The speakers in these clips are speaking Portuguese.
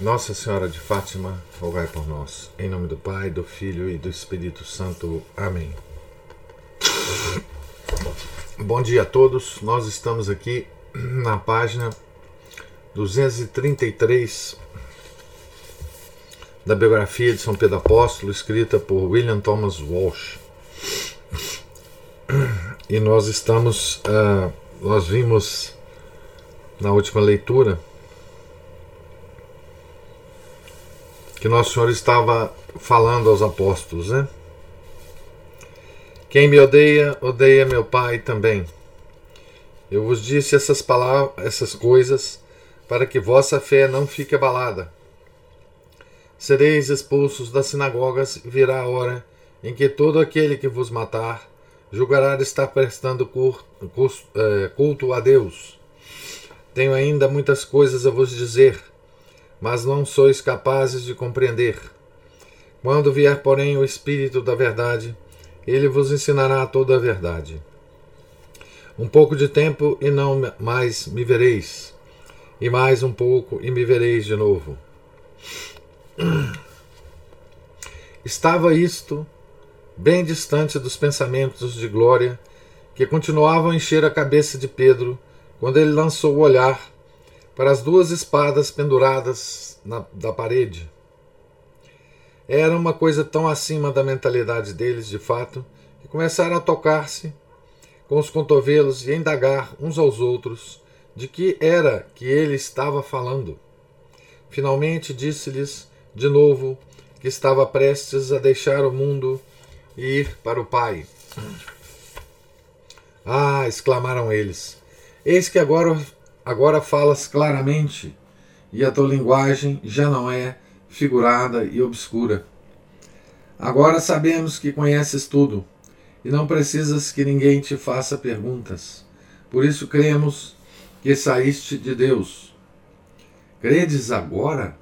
Nossa Senhora de Fátima, rogai por nós. Em nome do Pai, do Filho e do Espírito Santo. Amém. Bom dia a todos. Nós estamos aqui na página 233 da biografia de São Pedro Apóstolo, escrita por William Thomas Walsh. E nós estamos, uh, nós vimos na última leitura que Nosso Senhor estava falando aos apóstolos, né? Quem me odeia, odeia meu Pai também. Eu vos disse essas palavras, essas coisas, para que vossa fé não fique abalada. Sereis expulsos das sinagogas e virá a hora em que todo aquele que vos matar julgará estar prestando eh, culto a Deus. Tenho ainda muitas coisas a vos dizer mas não sois capazes de compreender. Quando vier, porém, o Espírito da Verdade, ele vos ensinará toda a verdade. Um pouco de tempo e não mais me vereis, e mais um pouco e me vereis de novo. Estava isto bem distante dos pensamentos de glória que continuavam a encher a cabeça de Pedro quando ele lançou o olhar para as duas espadas penduradas na, da parede. Era uma coisa tão acima da mentalidade deles, de fato, que começaram a tocar-se com os cotovelos e a indagar uns aos outros de que era que ele estava falando. Finalmente disse-lhes de novo que estava prestes a deixar o mundo e ir para o Pai. Ah! exclamaram eles. Eis que agora Agora falas claramente e a tua linguagem já não é figurada e obscura. Agora sabemos que conheces tudo e não precisas que ninguém te faça perguntas. Por isso cremos que saíste de Deus. Credes agora?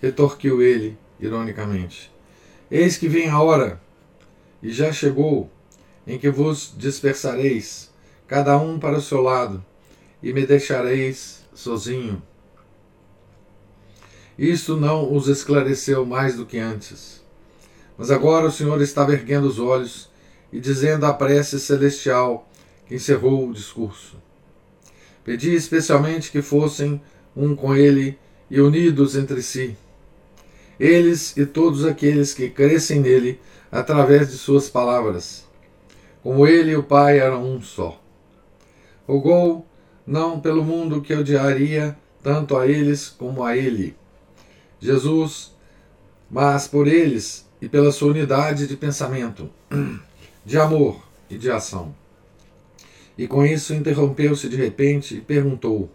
retorquiu ele, ironicamente. Eis que vem a hora, e já chegou, em que vos dispersareis, cada um para o seu lado, e me deixareis sozinho. Isto não os esclareceu mais do que antes. Mas agora o Senhor estava erguendo os olhos e dizendo a prece celestial que encerrou o discurso. Pedi especialmente que fossem um com ele e unidos entre si. Eles e todos aqueles que crescem nele através de suas palavras. Como ele e o Pai eram um só. Rogou não pelo mundo que odiaria tanto a eles como a ele. Jesus, mas por eles e pela sua unidade de pensamento, de amor e de ação. E com isso interrompeu-se de repente e perguntou: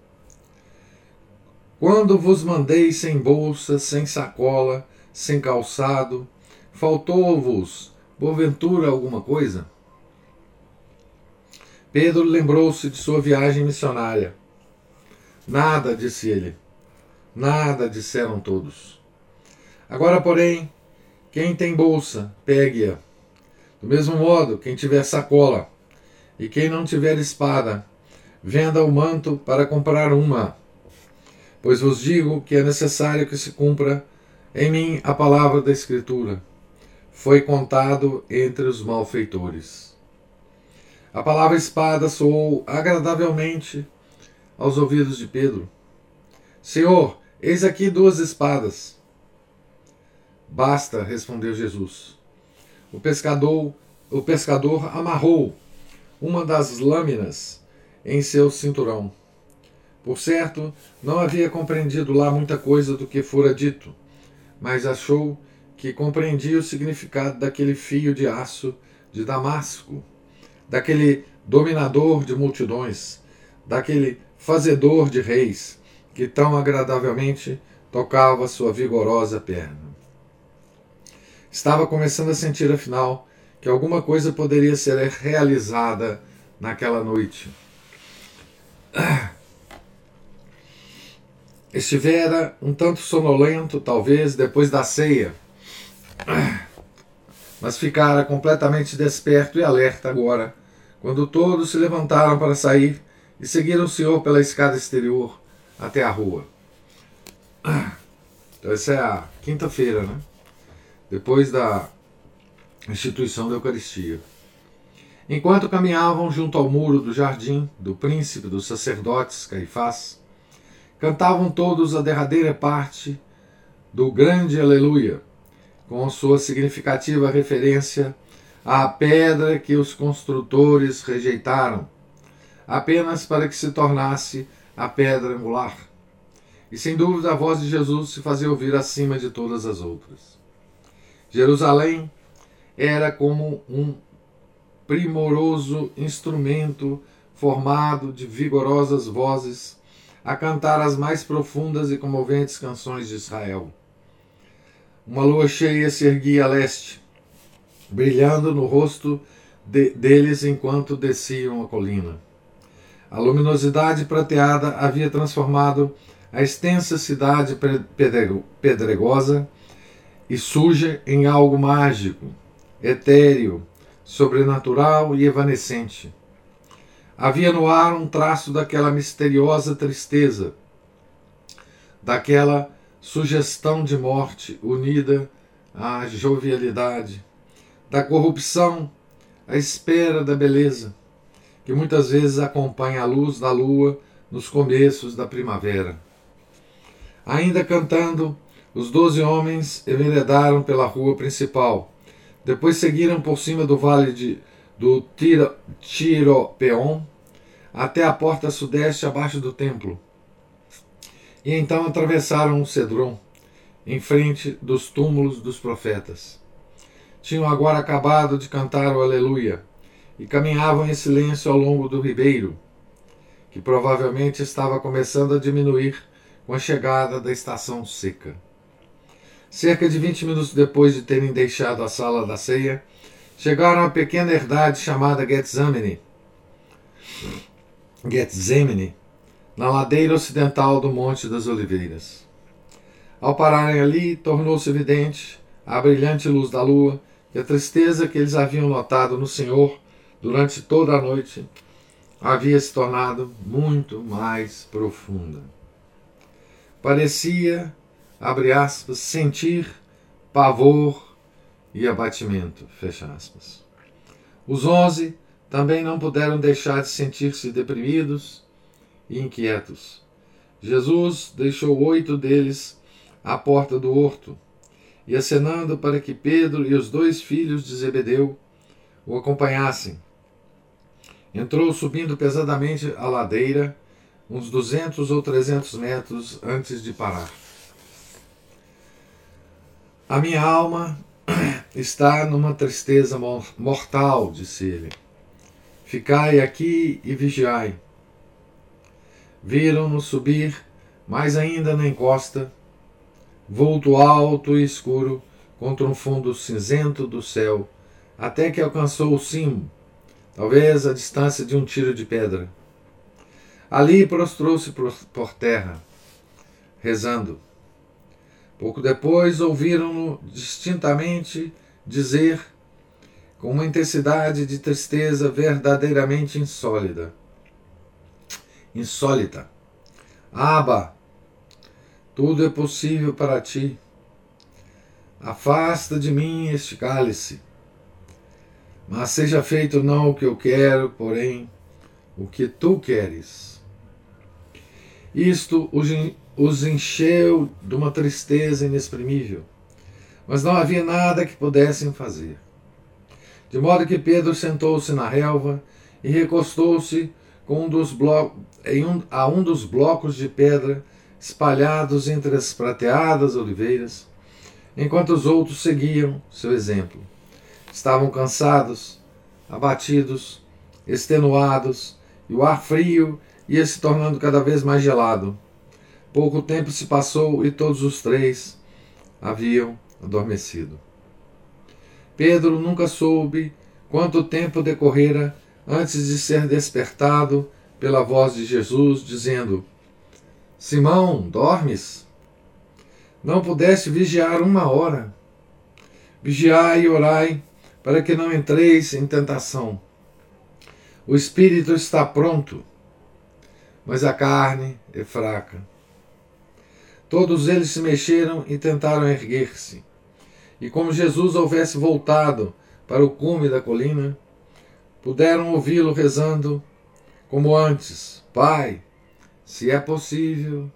Quando vos mandei sem bolsa, sem sacola, sem calçado, faltou-vos, porventura, alguma coisa? Pedro lembrou-se de sua viagem missionária. Nada, disse ele. Nada, disseram todos. Agora, porém, quem tem bolsa, pegue-a. Do mesmo modo, quem tiver sacola, e quem não tiver espada, venda o manto para comprar uma. Pois vos digo que é necessário que se cumpra em mim a palavra da Escritura. Foi contado entre os malfeitores. A palavra espada soou agradavelmente aos ouvidos de Pedro. Senhor, eis aqui duas espadas. Basta, respondeu Jesus. O pescador, o pescador amarrou uma das lâminas em seu cinturão. Por certo, não havia compreendido lá muita coisa do que fora dito, mas achou que compreendia o significado daquele fio de aço de Damasco daquele dominador de multidões, daquele fazedor de reis, que tão agradavelmente tocava sua vigorosa perna. Estava começando a sentir, afinal, que alguma coisa poderia ser realizada naquela noite. Estivera um tanto sonolento, talvez, depois da ceia, mas ficara completamente desperto e alerta agora, quando todos se levantaram para sair e seguiram o Senhor pela escada exterior até a rua. Então, essa é a quinta-feira, né? Depois da instituição da Eucaristia. Enquanto caminhavam junto ao muro do jardim do príncipe dos sacerdotes Caifás, cantavam todos a derradeira parte do grande Aleluia, com sua significativa referência à pedra que os construtores rejeitaram, apenas para que se tornasse a pedra angular. E sem dúvida a voz de Jesus se fazia ouvir acima de todas as outras. Jerusalém era como um primoroso instrumento formado de vigorosas vozes a cantar as mais profundas e comoventes canções de Israel. Uma lua cheia se erguia a leste, brilhando no rosto de, deles enquanto desciam a colina. A luminosidade prateada havia transformado a extensa cidade pedregosa e suja em algo mágico, etéreo, sobrenatural e evanescente. Havia no ar um traço daquela misteriosa tristeza, daquela sugestão de morte unida à jovialidade, da corrupção à espera da beleza que muitas vezes acompanha a luz da lua nos começos da primavera. Ainda cantando, os doze homens enveredaram pela rua principal. Depois seguiram por cima do vale de, do Tiro, Tiropeon até a porta sudeste abaixo do templo. E então atravessaram o Cedron, em frente dos túmulos dos profetas. Tinham agora acabado de cantar o Aleluia e caminhavam em silêncio ao longo do ribeiro, que provavelmente estava começando a diminuir com a chegada da estação seca. Cerca de vinte minutos depois de terem deixado a sala da ceia, chegaram a pequena herdade chamada Getsemane, Getsemane, na ladeira ocidental do Monte das Oliveiras. Ao pararem ali, tornou-se evidente, à brilhante luz da lua, que a tristeza que eles haviam notado no Senhor durante toda a noite, havia se tornado muito mais profunda. Parecia, abre aspas, sentir pavor e abatimento, fecha aspas. Os onze também não puderam deixar de sentir-se deprimidos e inquietos. Jesus deixou oito deles à porta do horto e, acenando para que Pedro e os dois filhos de Zebedeu o acompanhassem, Entrou subindo pesadamente a ladeira, uns 200 ou 300 metros antes de parar. A minha alma está numa tristeza mortal, disse ele. Ficai aqui e vigiai. Viram-no subir, mais ainda na encosta, vulto alto e escuro contra um fundo cinzento do céu, até que alcançou o cimo talvez a distância de um tiro de pedra. Ali prostrou-se por terra, rezando. Pouco depois ouviram-no distintamente dizer, com uma intensidade de tristeza verdadeiramente insólita: insólita. Aba, tudo é possível para ti. Afasta de mim este cálice. Mas seja feito não o que eu quero, porém o que tu queres. Isto os encheu de uma tristeza inexprimível, mas não havia nada que pudessem fazer. De modo que Pedro sentou-se na relva e recostou-se com um dos um, a um dos blocos de pedra espalhados entre as prateadas oliveiras, enquanto os outros seguiam seu exemplo. Estavam cansados, abatidos, extenuados, e o ar frio ia se tornando cada vez mais gelado. Pouco tempo se passou e todos os três haviam adormecido. Pedro nunca soube quanto tempo decorrera antes de ser despertado pela voz de Jesus, dizendo: Simão, dormes? Não pudeste vigiar uma hora? Vigiai e orai, para que não entreis em tentação. O espírito está pronto, mas a carne é fraca. Todos eles se mexeram e tentaram erguer-se. E como Jesus houvesse voltado para o cume da colina, puderam ouvi-lo rezando como antes: Pai, se é possível.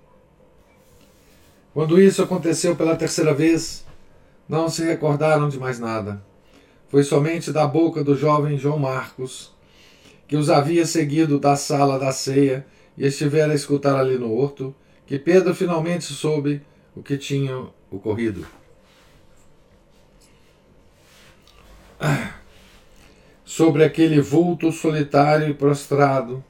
Quando isso aconteceu pela terceira vez, não se recordaram de mais nada. Foi somente da boca do jovem João Marcos, que os havia seguido da sala da ceia e estivera a escutar ali no horto, que Pedro finalmente soube o que tinha ocorrido. Sobre aquele vulto solitário e prostrado,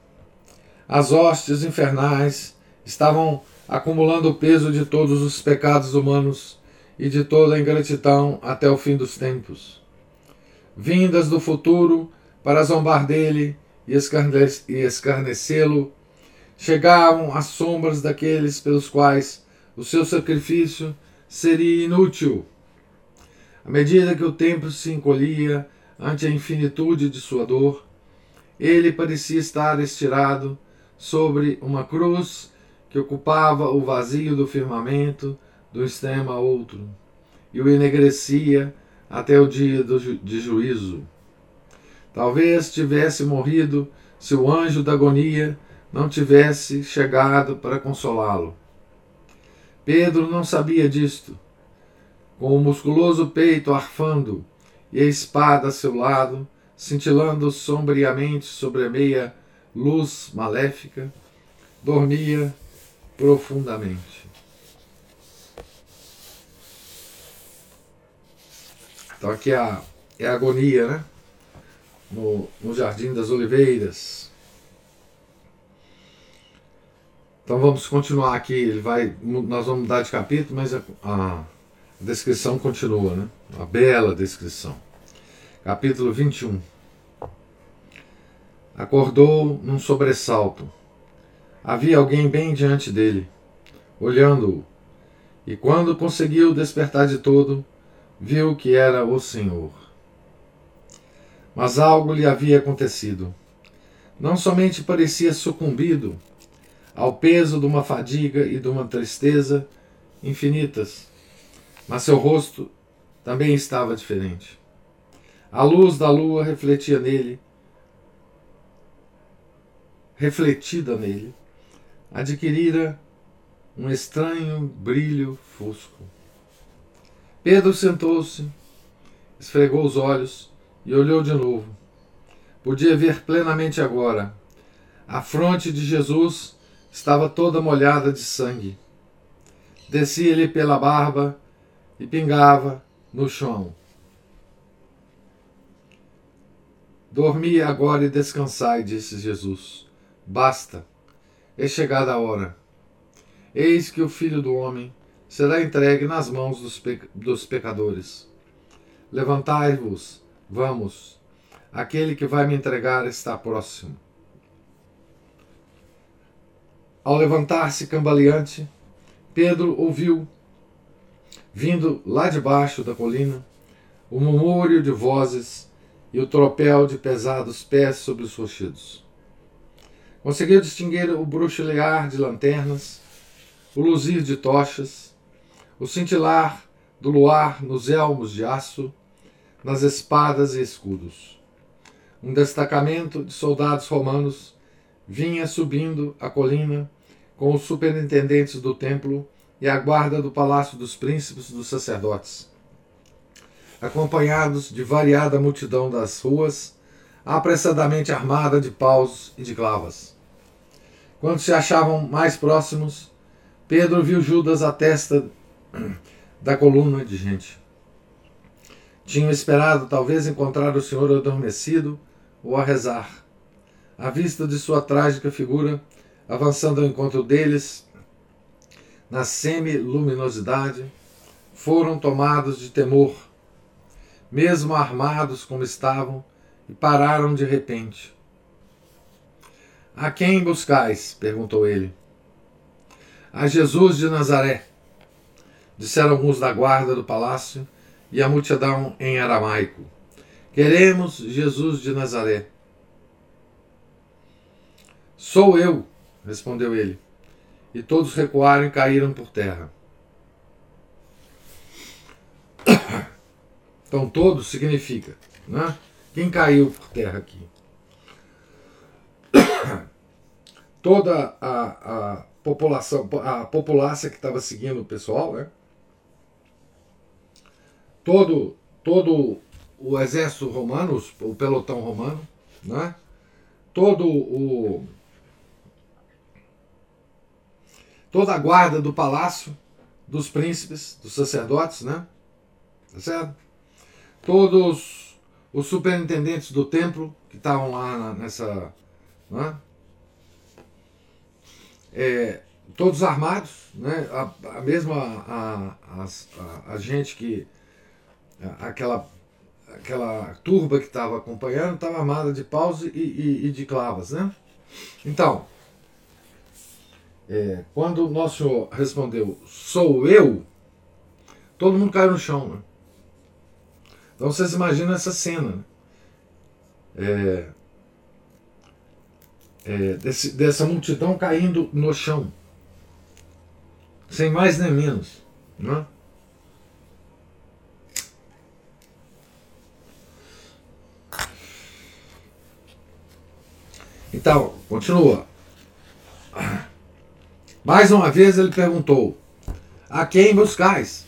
as hostes infernais estavam acumulando o peso de todos os pecados humanos e de toda a ingratidão até o fim dos tempos. Vindas do futuro para zombar dele e escarnecê-lo, chegavam as sombras daqueles pelos quais o seu sacrifício seria inútil. À medida que o tempo se encolhia ante a infinitude de sua dor, ele parecia estar estirado sobre uma cruz que ocupava o vazio do firmamento do extremo a outro, e o enegrecia até o dia ju de juízo. Talvez tivesse morrido se o anjo da agonia não tivesse chegado para consolá-lo. Pedro não sabia disto com o musculoso peito arfando e a espada a seu lado, cintilando sombriamente sobre a meia luz maléfica, dormia profundamente. Então aqui é a, é a agonia, né? No, no Jardim das Oliveiras. Então vamos continuar aqui. Ele vai, nós vamos mudar de capítulo, mas a, a a descrição continua, né? Uma bela descrição. Capítulo 21. Acordou num sobressalto. Havia alguém bem diante dele, olhando-o, e quando conseguiu despertar de todo, viu que era o Senhor. Mas algo lhe havia acontecido. Não somente parecia sucumbido ao peso de uma fadiga e de uma tristeza infinitas, mas seu rosto também estava diferente. A luz da lua refletia nele, refletida nele, adquirira um estranho brilho fosco. Pedro sentou-se, esfregou os olhos e olhou de novo. Podia ver plenamente agora. A fronte de Jesus estava toda molhada de sangue. Descia-lhe pela barba e pingava no chão. Dormi agora e descansai, disse Jesus. Basta, é chegada a hora. Eis que o Filho do Homem será entregue nas mãos dos, pe dos pecadores. Levantai-vos, vamos, aquele que vai me entregar está próximo. Ao levantar-se cambaleante, Pedro ouviu vindo lá de baixo da colina, o murmúrio de vozes e o tropel de pesados pés sobre os rochedos. Conseguiu distinguir o bruxulear de lanternas, o luzir de tochas, o cintilar do luar nos elmos de aço, nas espadas e escudos. Um destacamento de soldados romanos vinha subindo a colina com os superintendentes do templo e a guarda do palácio dos príncipes dos sacerdotes. Acompanhados de variada multidão das ruas, apressadamente armada de paus e de clavas. Quando se achavam mais próximos, Pedro viu Judas à testa da coluna de gente. Tinham esperado talvez encontrar o Senhor adormecido ou a rezar. À vista de sua trágica figura, avançando ao encontro deles, na semi-luminosidade, foram tomados de temor. mesmo armados como estavam, e pararam de repente. A quem buscais? perguntou ele. A Jesus de Nazaré, disseram alguns da guarda do palácio e a multidão em aramaico. Queremos Jesus de Nazaré. Sou eu, respondeu ele. E todos recuaram e caíram por terra. Então, todos significa, né? Quem caiu por terra aqui? Toda a, a população, a população que estava seguindo o pessoal, né? Todo, todo o exército romano, o pelotão romano, né? Todo o toda a guarda do palácio, dos príncipes, dos sacerdotes, né? Tá certo? Todos os superintendentes do templo que estavam lá nessa. Né? É, todos armados, né? a, a mesma a, a, a, gente que. aquela, aquela turba que estava acompanhando estava armada de paus e, e, e de clavas. Né? Então, é, quando o nosso Senhor respondeu, sou eu, todo mundo caiu no chão. Né? Então vocês imaginam essa cena. Né? É, é, desse, dessa multidão caindo no chão. Sem mais nem menos. Né? Então, continua. Mais uma vez ele perguntou: A quem buscais?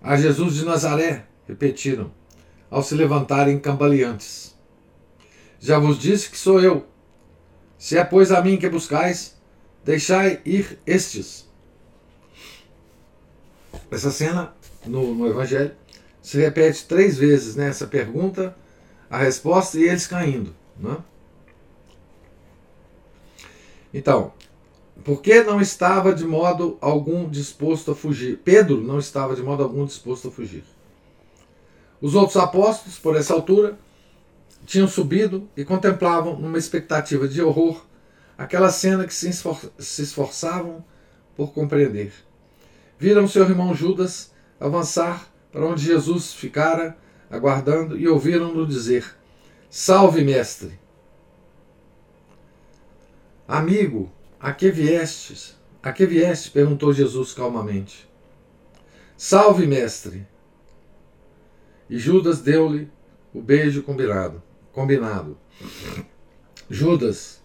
A Jesus de Nazaré, repetiram, ao se levantarem cambaleantes. Já vos disse que sou eu. Se é, pois, a mim que buscais, deixai ir estes. Essa cena no, no Evangelho se repete três vezes nessa né? pergunta, a resposta e eles caindo. Né? Então, porque não estava de modo algum disposto a fugir. Pedro não estava de modo algum disposto a fugir. Os outros apóstolos, por essa altura, tinham subido e contemplavam, numa expectativa de horror, aquela cena que se, esfor se esforçavam por compreender. Viram seu irmão Judas avançar para onde Jesus ficara aguardando e ouviram-no dizer: Salve, mestre! Amigo, a que viestes? A que vieste? perguntou Jesus calmamente. Salve, mestre! E Judas deu-lhe o beijo combinado. combinado. Judas,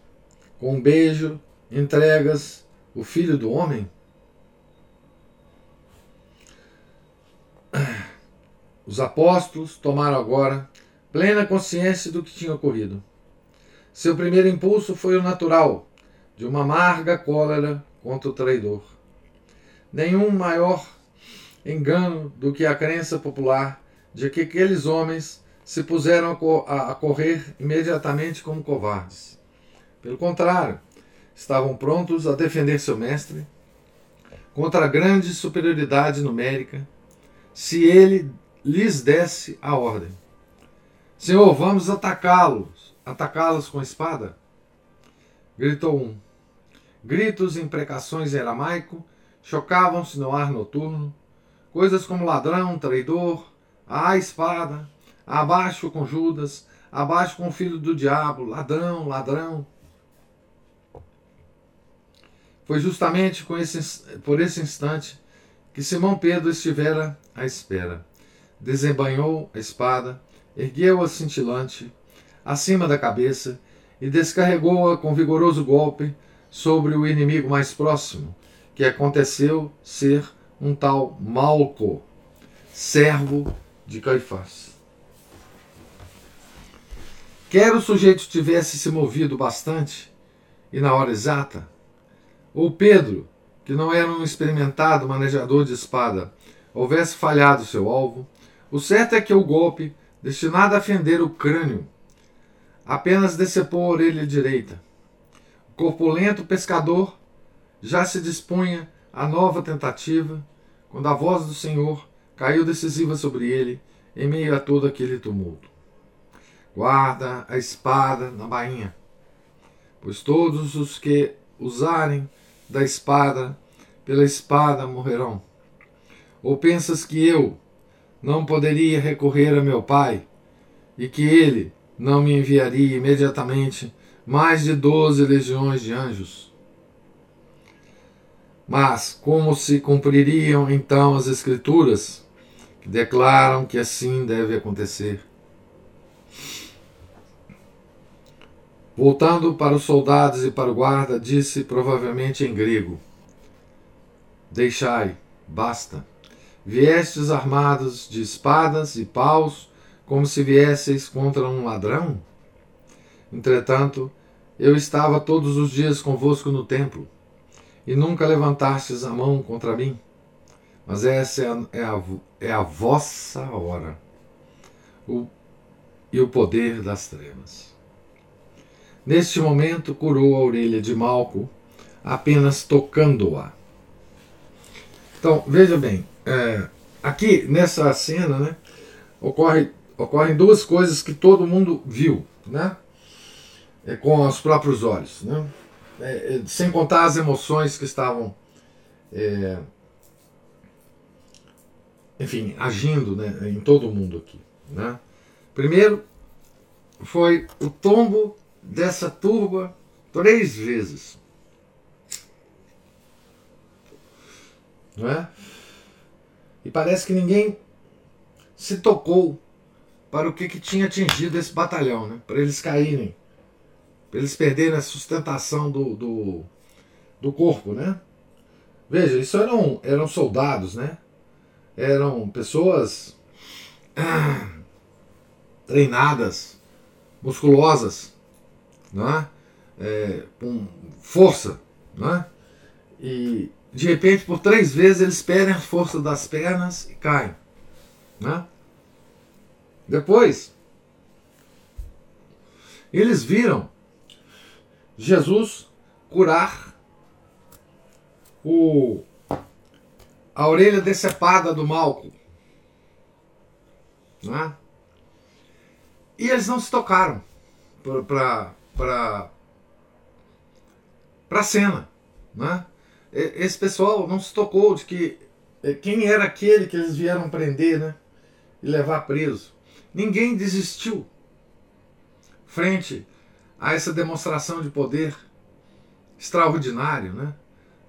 com um beijo, entregas o filho do homem? Os apóstolos tomaram agora plena consciência do que tinha ocorrido. Seu primeiro impulso foi o natural, de uma amarga cólera contra o traidor. Nenhum maior engano do que a crença popular de que aqueles homens se puseram a correr imediatamente como covardes. Pelo contrário, estavam prontos a defender seu mestre contra a grande superioridade numérica, se ele lhes desse a ordem. Senhor, vamos atacá-los, atacá-los com espada? Gritou um. Gritos e imprecações em aramaico chocavam-se no ar noturno. Coisas como ladrão, traidor, a espada, abaixo com Judas, abaixo com o filho do diabo, ladrão, ladrão. Foi justamente esse, por esse instante que Simão Pedro estivera à espera. Desembanhou a espada, ergueu-a cintilante acima da cabeça e descarregou-a com vigoroso golpe sobre o inimigo mais próximo, que aconteceu ser um tal Malco, servo de Caifás. Quer o sujeito tivesse se movido bastante e na hora exata, ou Pedro, que não era um experimentado manejador de espada, houvesse falhado seu alvo, o certo é que o golpe, destinado a fender o crânio, apenas decepou a orelha direita corpulento pescador já se dispunha à nova tentativa, quando a voz do Senhor caiu decisiva sobre ele em meio a todo aquele tumulto. Guarda a espada na bainha, pois todos os que usarem da espada, pela espada morrerão. Ou pensas que eu não poderia recorrer a meu pai e que ele não me enviaria imediatamente mais de doze legiões de anjos? Mas como se cumpririam então as Escrituras, que declaram que assim deve acontecer? Voltando para os soldados e para o guarda, disse provavelmente em grego: Deixai, basta. Viestes armados de espadas e paus, como se viesseis contra um ladrão? Entretanto, eu estava todos os dias convosco no templo e nunca levantastes a mão contra mim. Mas essa é a, é a, é a vossa hora o, e o poder das trevas. Neste momento, curou a orelha de Malco, apenas tocando-a. Então, veja bem, é, aqui nessa cena né, ocorre, ocorrem duas coisas que todo mundo viu né, é, com os próprios olhos. Né? É, é, sem contar as emoções que estavam, é, enfim, agindo né, em todo mundo aqui. Né? Primeiro foi o tombo dessa turba três vezes. Não é? E parece que ninguém se tocou para o que, que tinha atingido esse batalhão, né? para eles caírem eles perderem a sustentação do, do, do corpo, né? Veja, isso eram, eram soldados, né? Eram pessoas ah, treinadas, musculosas, né? É, com força, né? E de repente, por três vezes, eles perdem a força das pernas e caem, né? Depois, eles viram Jesus curar o, a orelha decepada do Malco. Né? E eles não se tocaram para a cena. Né? Esse pessoal não se tocou de que eh, quem era aquele que eles vieram prender né? e levar preso. Ninguém desistiu frente a essa demonstração de poder extraordinário, né?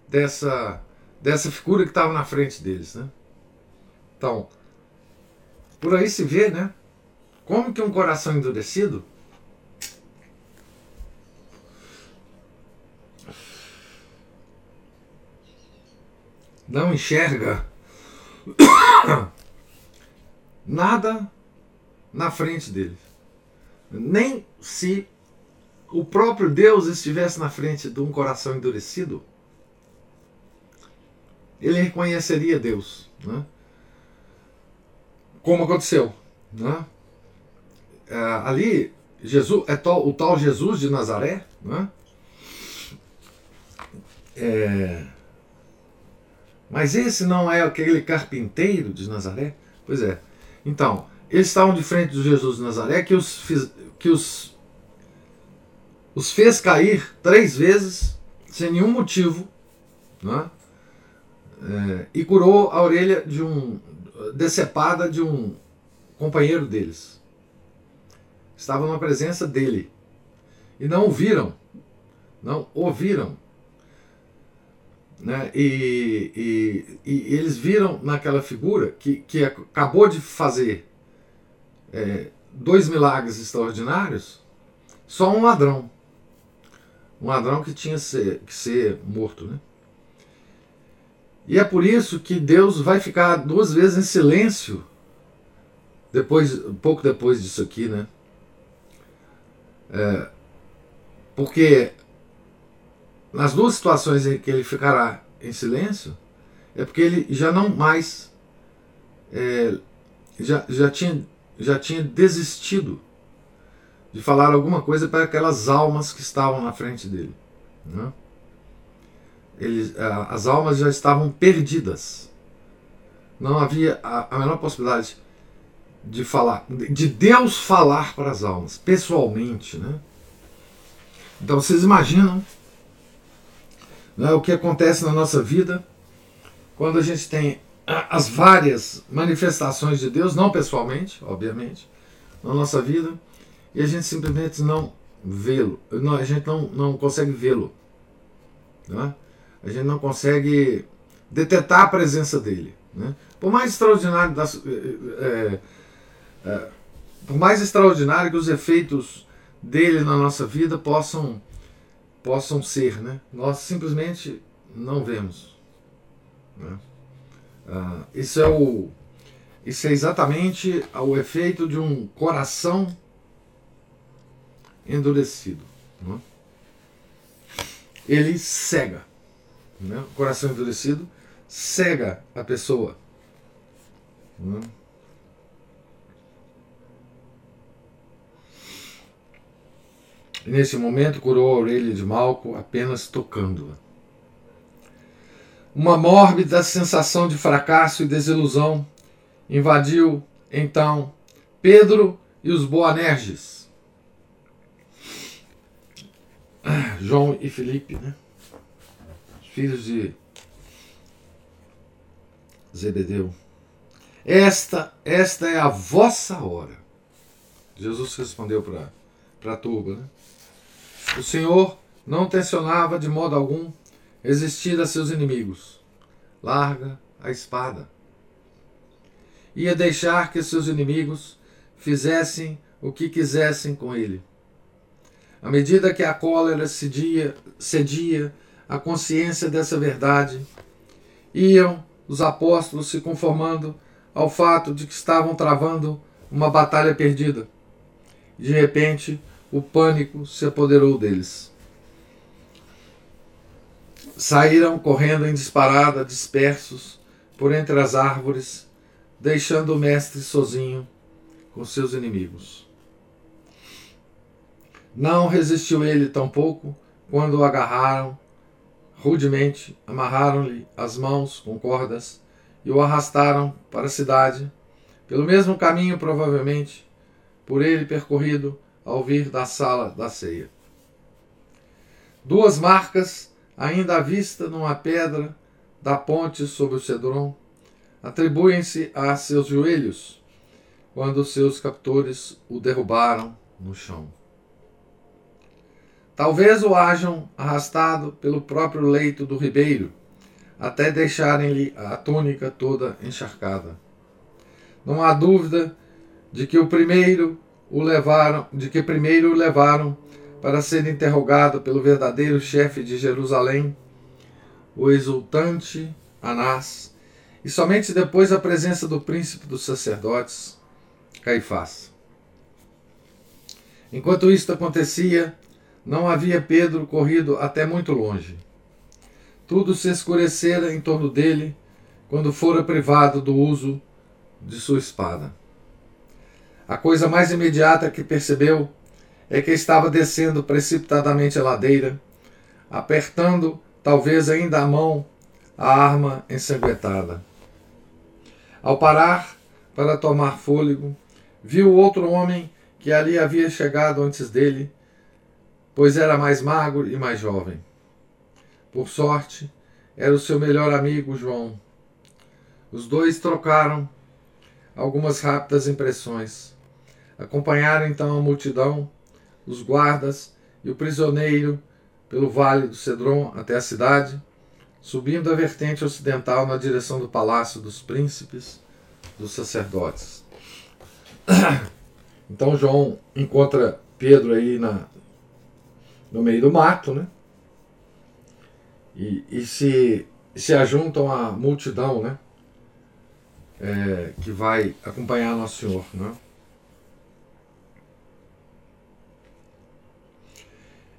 Dessa, dessa figura que estava na frente deles, né? Então, por aí se vê, né? Como que um coração endurecido não enxerga nada na frente deles. Nem se o próprio Deus estivesse na frente de um coração endurecido, ele reconheceria Deus. Né? Como aconteceu. Né? É, ali, Jesus, é o tal Jesus de Nazaré. Né? É, mas esse não é aquele carpinteiro de Nazaré? Pois é. Então, eles estavam de frente do Jesus de Nazaré que os, que os os fez cair três vezes, sem nenhum motivo, né? É, e curou a orelha de um decepada de um companheiro deles. Estavam na presença dele e não ouviram, não ouviram, né? E, e, e eles viram naquela figura que, que acabou de fazer é, dois milagres extraordinários, só um ladrão um ladrão que tinha ser, que ser morto. Né? E é por isso que Deus vai ficar duas vezes em silêncio depois, pouco depois disso aqui, né? É, porque nas duas situações em que ele ficará em silêncio, é porque ele já não mais é, já, já, tinha, já tinha desistido de falar alguma coisa para aquelas almas que estavam na frente dele. Né? Ele, as almas já estavam perdidas. Não havia a, a menor possibilidade de falar, de Deus falar para as almas, pessoalmente, né? Então vocês imaginam né, o que acontece na nossa vida quando a gente tem as várias manifestações de Deus, não pessoalmente, obviamente, na nossa vida, e a gente simplesmente não vê-lo, a gente não, não consegue vê-lo, né? a gente não consegue detectar a presença dele. Né? Por mais extraordinário das, é, é, por mais extraordinário que os efeitos dele na nossa vida possam possam ser, né? Nós simplesmente não vemos. Né? Ah, isso é o isso é exatamente o efeito de um coração endurecido. Né? Ele cega. Né? O coração endurecido cega a pessoa. Né? nesse momento curou a orelha de Malco apenas tocando-a. Uma mórbida sensação de fracasso e desilusão invadiu então Pedro e os Boanerges. João e Felipe, né? Os filhos de Zebedeu. Esta, esta é a vossa hora. Jesus respondeu para a turba, né? O Senhor não tensionava de modo algum resistir a seus inimigos. Larga a espada. Ia deixar que seus inimigos fizessem o que quisessem com ele. À medida que a cólera cedia, cedia à consciência dessa verdade, iam os apóstolos se conformando ao fato de que estavam travando uma batalha perdida. De repente, o pânico se apoderou deles. Saíram correndo em disparada, dispersos por entre as árvores, deixando o mestre sozinho com seus inimigos. Não resistiu ele tampouco quando o agarraram rudemente, amarraram-lhe as mãos com cordas e o arrastaram para a cidade, pelo mesmo caminho, provavelmente, por ele percorrido ao vir da sala da ceia. Duas marcas, ainda à vista numa pedra da ponte sobre o Cedron, atribuem-se a seus joelhos, quando seus captores o derrubaram no chão. Talvez o hajam arrastado pelo próprio leito do ribeiro, até deixarem-lhe a túnica toda encharcada. Não há dúvida de que o primeiro o levaram, de que primeiro o levaram para ser interrogado pelo verdadeiro chefe de Jerusalém, o exultante Anás, e somente depois a presença do príncipe dos sacerdotes, Caifás. Enquanto isto acontecia, não havia Pedro corrido até muito longe. Tudo se escurecera em torno dele quando fora privado do uso de sua espada. A coisa mais imediata que percebeu é que estava descendo precipitadamente a ladeira, apertando, talvez ainda a mão, a arma ensanguentada. Ao parar para tomar fôlego, viu outro homem que ali havia chegado antes dele, pois era mais magro e mais jovem. Por sorte, era o seu melhor amigo João. Os dois trocaram algumas rápidas impressões. Acompanharam então a multidão, os guardas e o prisioneiro pelo vale do Cedron até a cidade, subindo a vertente ocidental na direção do palácio dos príncipes dos sacerdotes. Então João encontra Pedro aí na, no meio do mato, né? E, e se, se ajuntam à multidão, né? É, que vai acompanhar Nosso Senhor, né?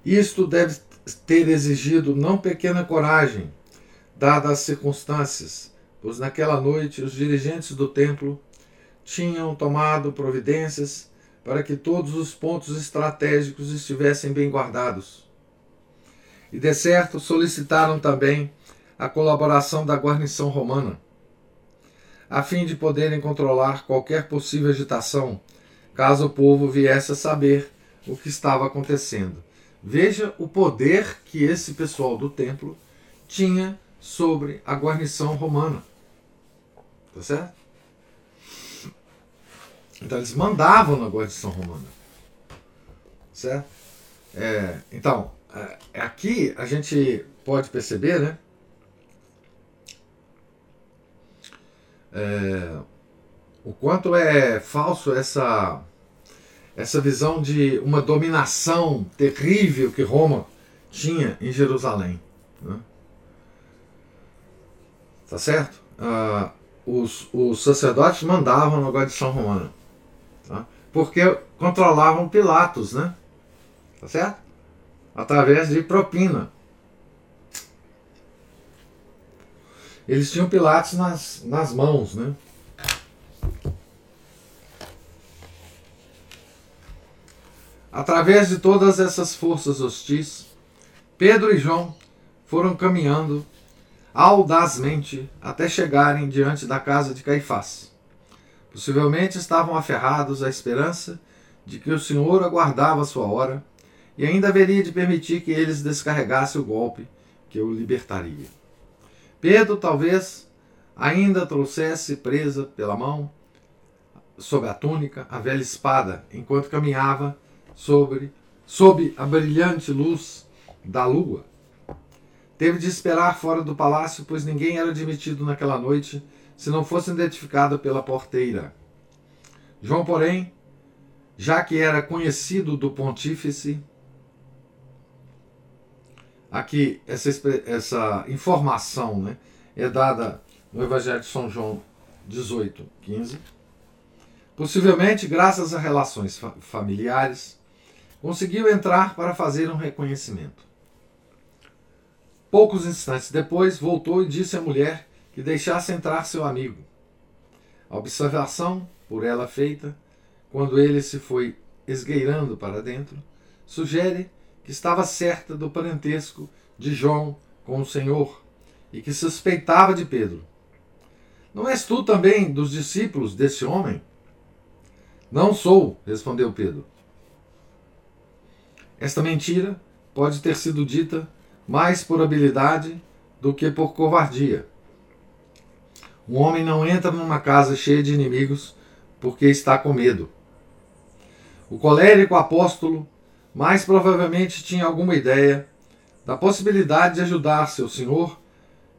Isto deve ter exigido não pequena coragem, dadas as circunstâncias, pois naquela noite os dirigentes do templo tinham tomado providências para que todos os pontos estratégicos estivessem bem guardados. E de certo solicitaram também a colaboração da guarnição romana. a fim de poderem controlar qualquer possível agitação, caso o povo viesse a saber o que estava acontecendo. Veja o poder que esse pessoal do templo tinha sobre a guarnição romana. Tá certo? Então eles mandavam na guarnição romana. Certo? É, então, é, aqui a gente pode perceber, né? É, o quanto é falso essa essa visão de uma dominação terrível que Roma tinha em Jerusalém. Né? Tá certo? Ah, os, os sacerdotes mandavam na guarnição romana. Porque controlavam Pilatos, né? Tá certo? Através de propina. Eles tinham Pilatos nas, nas mãos, né? Através de todas essas forças hostis, Pedro e João foram caminhando audazmente até chegarem diante da casa de Caifás. Possivelmente estavam aferrados à esperança de que o Senhor aguardava sua hora e ainda haveria de permitir que eles descarregassem o golpe que o libertaria. Pedro talvez ainda trouxesse presa pela mão, sob a túnica, a velha espada, enquanto caminhava sobre sob a brilhante luz da lua. Teve de esperar fora do palácio, pois ninguém era admitido naquela noite se não fosse identificado pela porteira. João, porém, já que era conhecido do pontífice, aqui essa, essa informação né, é dada no Evangelho de São João 18, 15. Possivelmente, graças a relações fa familiares, conseguiu entrar para fazer um reconhecimento. Poucos instantes depois, voltou e disse à mulher que deixasse entrar seu amigo. A observação, por ela feita, quando ele se foi esgueirando para dentro, sugere que estava certa do parentesco de João com o Senhor e que suspeitava de Pedro. Não és tu também dos discípulos desse homem? Não sou, respondeu Pedro. Esta mentira pode ter sido dita mais por habilidade do que por covardia. Um homem não entra numa casa cheia de inimigos porque está com medo. O colérico apóstolo mais provavelmente tinha alguma ideia da possibilidade de ajudar seu senhor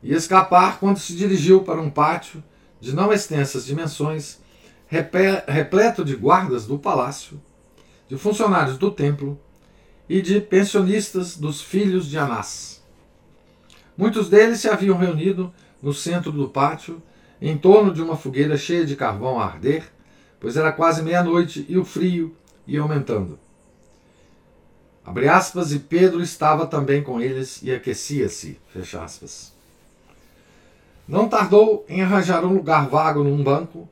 e escapar quando se dirigiu para um pátio de não extensas dimensões, repleto de guardas do palácio, de funcionários do templo e de pensionistas dos filhos de Anás. Muitos deles se haviam reunido no centro do pátio, em torno de uma fogueira cheia de carvão a arder, pois era quase meia-noite e o frio ia aumentando. Abre aspas, e Pedro estava também com eles e aquecia-se. Fecha aspas. Não tardou em arranjar um lugar vago num banco,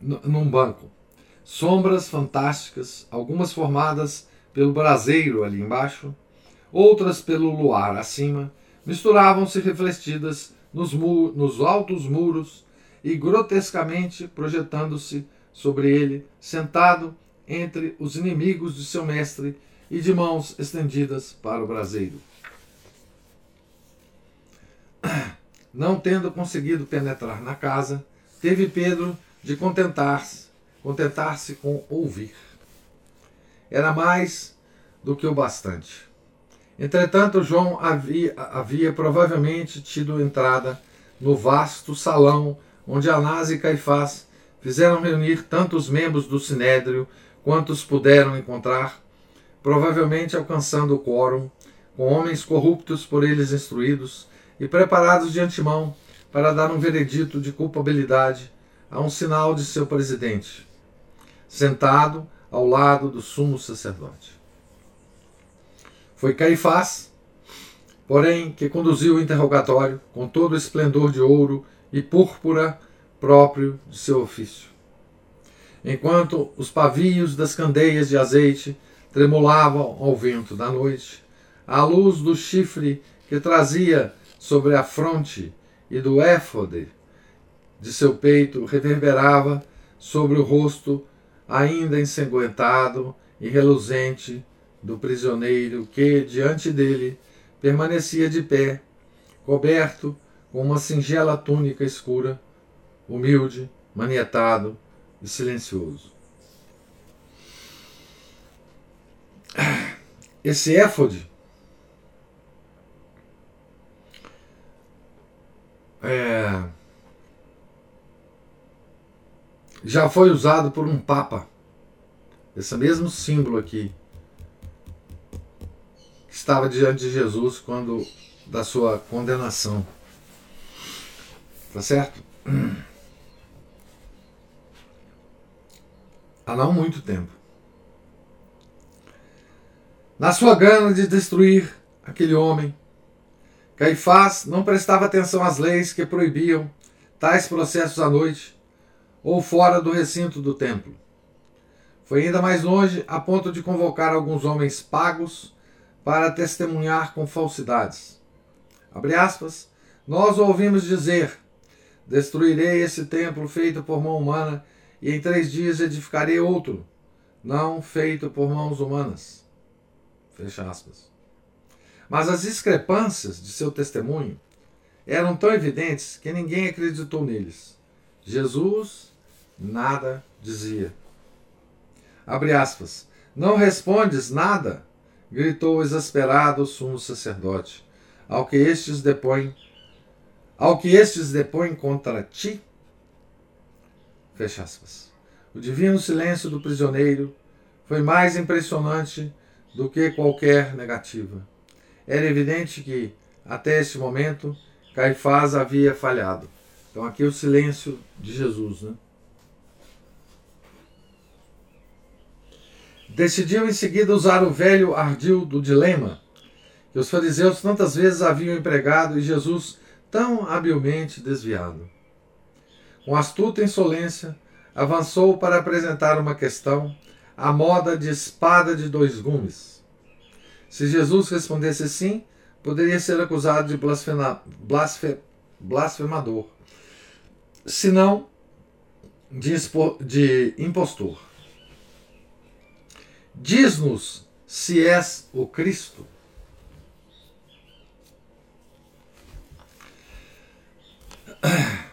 num banco. Sombras fantásticas, algumas formadas pelo braseiro ali embaixo, outras pelo luar acima, misturavam-se refletidas nos, nos altos muros e grotescamente projetando-se sobre ele, sentado entre os inimigos de seu mestre e de mãos estendidas para o braseiro. Não tendo conseguido penetrar na casa, teve Pedro de contentar-se, contentar-se com ouvir era mais do que o bastante. Entretanto, João havia, havia provavelmente tido entrada no vasto salão onde Anás e Caifás fizeram reunir tantos membros do sinédrio quantos puderam encontrar, provavelmente alcançando o quórum, com homens corruptos por eles instruídos e preparados de antemão para dar um veredito de culpabilidade a um sinal de seu presidente. Sentado, ao lado do sumo sacerdote. Foi Caifás, porém, que conduziu o interrogatório com todo o esplendor de ouro e púrpura próprio de seu ofício. Enquanto os pavios das candeias de azeite tremulavam ao vento da noite, à luz do chifre que trazia sobre a fronte e do éfode de seu peito reverberava sobre o rosto ainda ensanguentado e reluzente do prisioneiro que, diante dele, permanecia de pé, coberto com uma singela túnica escura, humilde, manietado e silencioso. Esse éfode é, já foi usado por um papa. Esse mesmo símbolo aqui estava diante de Jesus quando da sua condenação. Tá certo? Há não muito tempo. Na sua gana de destruir aquele homem, Caifás não prestava atenção às leis que proibiam tais processos à noite ou fora do recinto do templo. Foi ainda mais longe a ponto de convocar alguns homens pagos para testemunhar com falsidades. Abre aspas, nós ouvimos dizer: Destruirei esse templo feito por mão humana, e em três dias edificarei outro, não feito por mãos humanas. Fecha aspas. Mas as discrepâncias de seu testemunho eram tão evidentes que ninguém acreditou neles. Jesus nada dizia. Abre aspas. Não respondes nada? Gritou exasperado o sumo sacerdote, ao que estes depõem, ao que estes depõem contra ti? Fecha aspas. O divino silêncio do prisioneiro foi mais impressionante do que qualquer negativa. Era evidente que, até este momento, Caifás havia falhado. Então, aqui o silêncio de Jesus. Né? Decidiu em seguida usar o velho ardil do dilema que os fariseus tantas vezes haviam empregado e Jesus tão habilmente desviado. Com astuta insolência, avançou para apresentar uma questão à moda de espada de dois gumes. Se Jesus respondesse sim, poderia ser acusado de blasfema, blasfe, blasfemador, se não de, de impostor. Diz-nos se és o Cristo.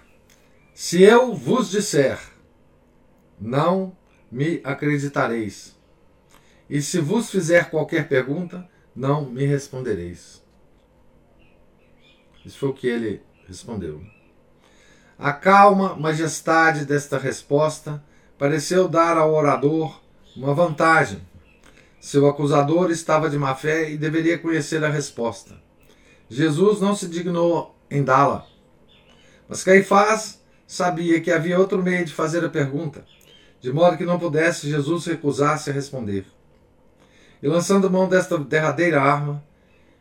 Se eu vos disser, não me acreditareis. E se vos fizer qualquer pergunta, não me respondereis. Isso foi o que ele respondeu. A calma majestade desta resposta pareceu dar ao orador uma vantagem seu acusador estava de má fé e deveria conhecer a resposta. Jesus não se dignou em dá-la. Mas Caifás sabia que havia outro meio de fazer a pergunta, de modo que não pudesse Jesus recusar-se a responder. E lançando mão desta derradeira arma,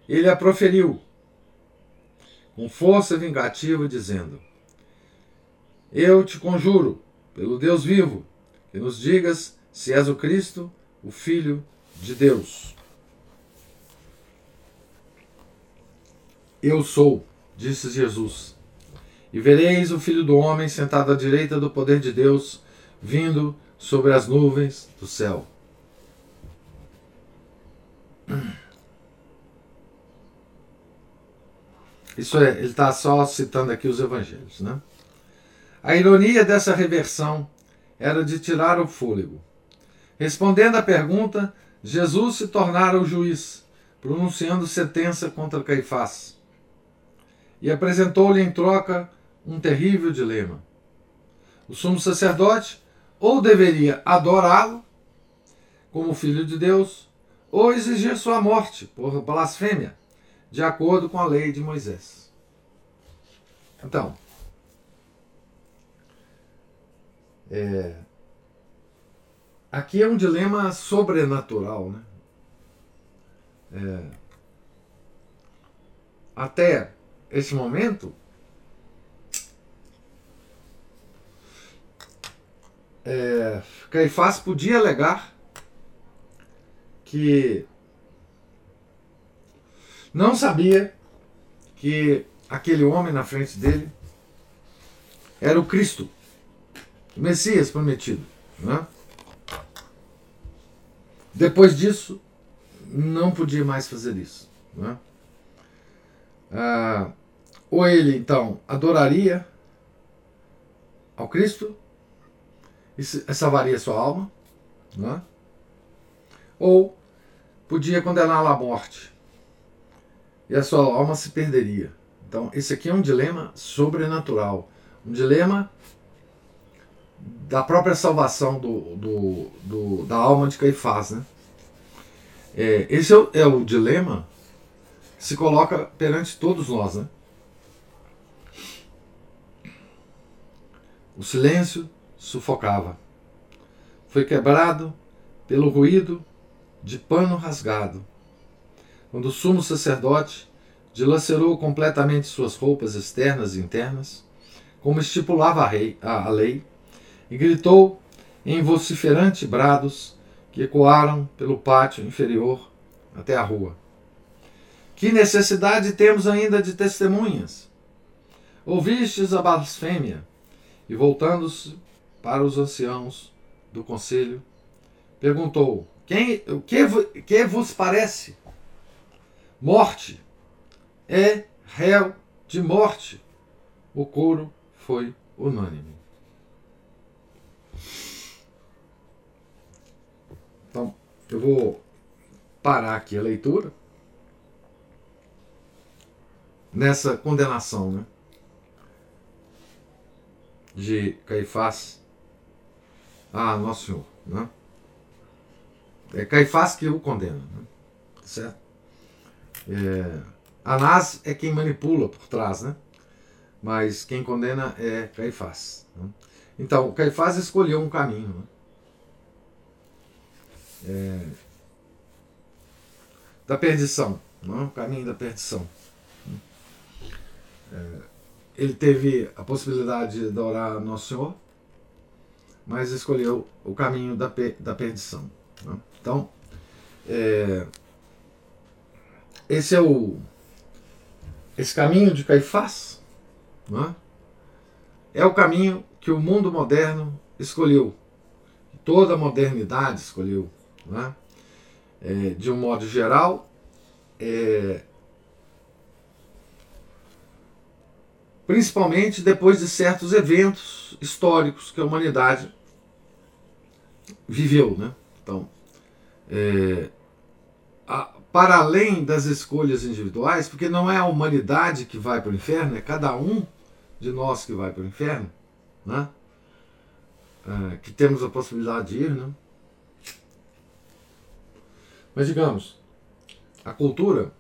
ele a proferiu com força vingativa, dizendo: Eu te conjuro, pelo Deus vivo, que nos digas se és o Cristo, o Filho de Deus. Eu sou, disse Jesus, e vereis o Filho do Homem sentado à direita do poder de Deus, vindo sobre as nuvens do céu. Isso é, ele está só citando aqui os evangelhos, né? A ironia dessa reversão era de tirar o fôlego. Respondendo à pergunta, Jesus se tornara o juiz, pronunciando sentença contra Caifás. E apresentou-lhe em troca um terrível dilema. O sumo sacerdote ou deveria adorá-lo como filho de Deus, ou exigir sua morte por blasfêmia, de acordo com a lei de Moisés. Então, é, Aqui é um dilema sobrenatural, né? É, até esse momento, é, Caifás podia alegar que não sabia que aquele homem na frente dele era o Cristo, o Messias prometido. Né? Depois disso, não podia mais fazer isso. Né? Ah, ou ele então adoraria ao Cristo e salvaria sua alma, né? ou podia condená-la à morte e a sua alma se perderia. Então, esse aqui é um dilema sobrenatural, um dilema da própria salvação do, do, do da alma de Caifás. Né? É, esse é o, é o dilema que se coloca perante todos nós. Né? O silêncio sufocava. Foi quebrado pelo ruído de pano rasgado. Quando o sumo sacerdote dilacerou completamente suas roupas externas e internas, como estipulava a, rei, a, a lei, e gritou em vociferante brados que ecoaram pelo pátio inferior até a rua. Que necessidade temos ainda de testemunhas? Ouvistes a blasfêmia? E voltando-se para os anciãos do conselho, perguntou: Quem, o que, que vos parece? Morte é réu de morte. O coro foi unânime. Então, eu vou parar aqui a leitura nessa condenação, né? de Caifás a Nosso Senhor. Né? É Caifás que o condena. Né? Certo? É, Anás é quem manipula por trás, né? mas quem condena é Caifás. Né? Então, Caifás escolheu um caminho. Né? É, da perdição, não? Né? o caminho da perdição. É, ele teve a possibilidade de adorar Nosso Senhor, mas escolheu o caminho da, da perdição. Né? Então, é, esse é o esse caminho de Caifás, né? é o caminho que o mundo moderno escolheu, toda a modernidade escolheu. Né? É, de um modo geral, é, principalmente depois de certos eventos históricos que a humanidade viveu. Né? Então, é, a, para além das escolhas individuais, porque não é a humanidade que vai para o inferno, é cada um de nós que vai para o inferno, né? É, que temos a possibilidade de ir. Né? Mas digamos, a cultura,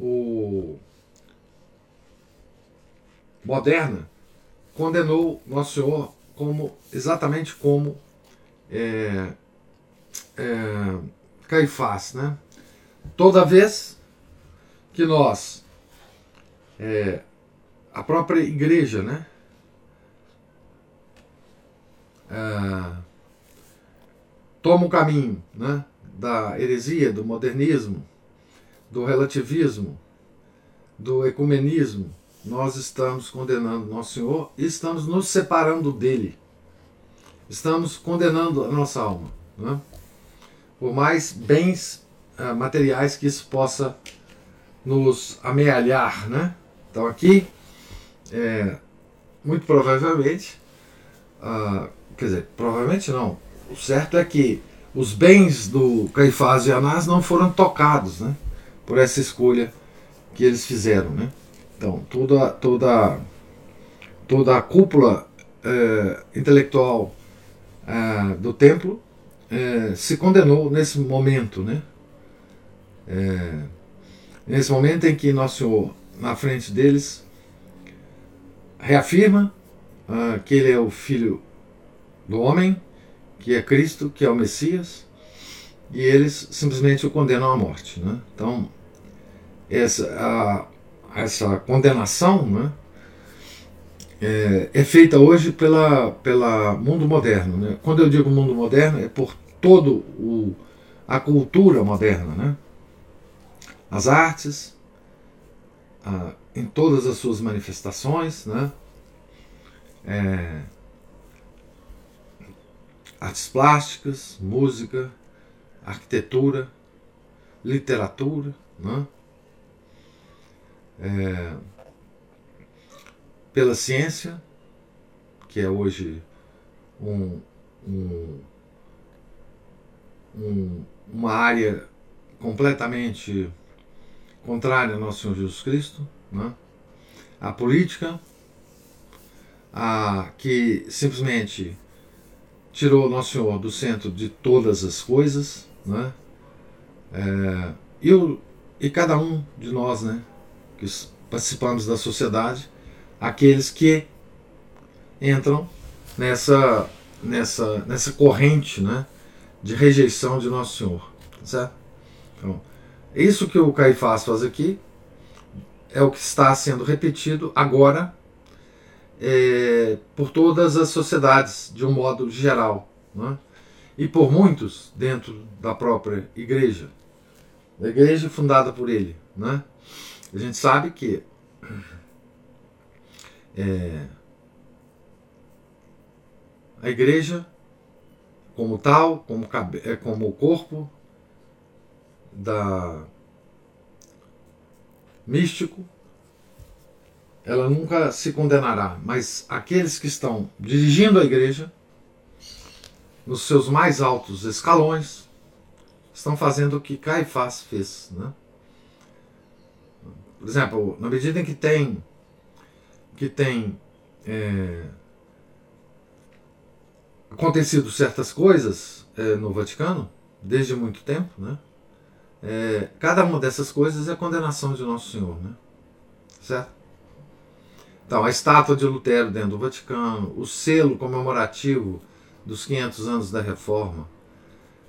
o moderna condenou Nosso Senhor como exatamente como é, é, Caifás, né? Toda vez que nós é, a própria igreja, né? É, toma o caminho, né? Da heresia, do modernismo, do relativismo, do ecumenismo, nós estamos condenando Nosso Senhor e estamos nos separando dele. Estamos condenando a nossa alma. Né? Por mais bens uh, materiais que isso possa nos amealhar. Né? Então, aqui, é, muito provavelmente, uh, quer dizer, provavelmente não. O certo é que os bens do Caifás e Anás não foram tocados né, por essa escolha que eles fizeram. Né? Então, toda, toda, toda a cúpula é, intelectual é, do templo é, se condenou nesse momento, né? Nesse momento em que Nosso Senhor, na frente deles, reafirma ah, que Ele é o Filho do homem, que é Cristo, que é o Messias, e eles simplesmente o condenam à morte. Né? Então, essa, a, essa condenação né, é, é, feita hoje pela, pela mundo moderno. Né? Quando eu digo mundo moderno, é por todo o, a cultura moderna. Né? As artes, a, em todas as suas manifestações, né? é, artes plásticas, música, arquitetura, literatura, né? É, pela ciência, que é hoje um, um, um, uma área completamente contrária ao nosso Senhor Jesus Cristo, né? a política, a, que simplesmente tirou Nosso Senhor do centro de todas as coisas, né? É, e, o, e cada um de nós, né, que participamos da sociedade, aqueles que entram nessa, nessa, nessa corrente né, de rejeição de Nosso Senhor. Certo? Então, isso que o Caifás faz aqui é o que está sendo repetido agora é, por todas as sociedades, de um modo geral, né? e por muitos dentro da própria igreja, da igreja fundada por ele. Né? A gente sabe que é, a igreja, como tal, como, é, como o corpo da místico, ela nunca se condenará, mas aqueles que estão dirigindo a igreja, nos seus mais altos escalões, estão fazendo o que Caifás fez. Né? Por exemplo, na medida em que tem, que tem é, acontecido certas coisas é, no Vaticano, desde muito tempo, né? É, cada uma dessas coisas é condenação de Nosso Senhor, né? certo? Então, a estátua de Lutero dentro do Vaticano, o selo comemorativo dos 500 anos da Reforma,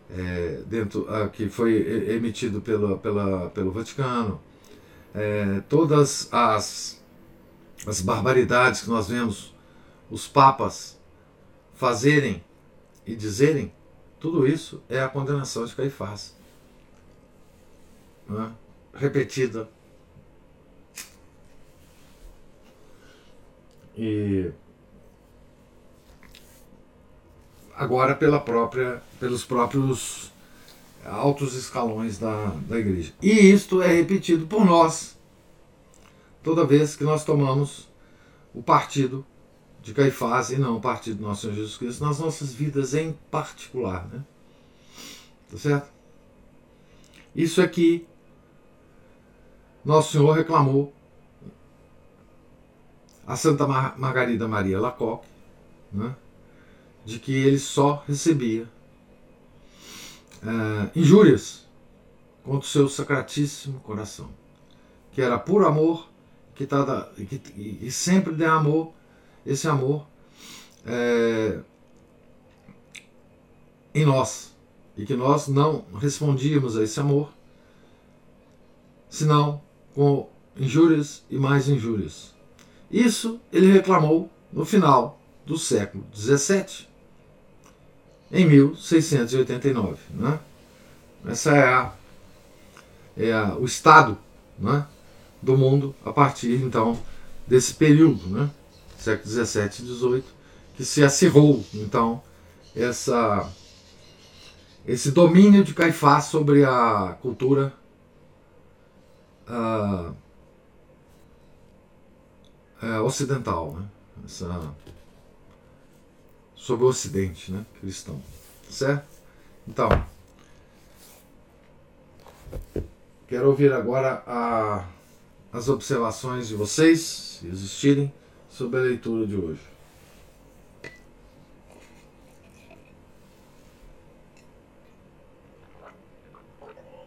é, dentro, ah, que foi emitido pelo, pela, pelo Vaticano, é, todas as, as barbaridades que nós vemos os papas fazerem e dizerem, tudo isso é a condenação de Caifás. Né? Repetida E agora pela própria, pelos próprios altos escalões da, da igreja. E isto é repetido por nós toda vez que nós tomamos o partido de Caifás e não o partido do nosso Senhor Jesus Cristo nas nossas vidas em particular. Né? Tá certo? Isso é que Nosso Senhor reclamou a Santa Mar Margarida Maria Lacoque, né, de que ele só recebia uh, injúrias contra o seu sacratíssimo coração, que era puro amor que tá, e, e sempre derramou esse amor é, em nós e que nós não respondíamos a esse amor senão com injúrias e mais injúrias. Isso ele reclamou no final do século XVII, em 1689. Né? Essa é, a, é a, o estado né, do mundo a partir então desse período, né, século XVII e XVIII, que se acirrou então essa, esse domínio de Caifás sobre a cultura. Uh, é, ocidental, né? Essa, sobre o Ocidente, né? Cristão, certo? Então, quero ouvir agora a, as observações de vocês, se existirem, sobre a leitura de hoje.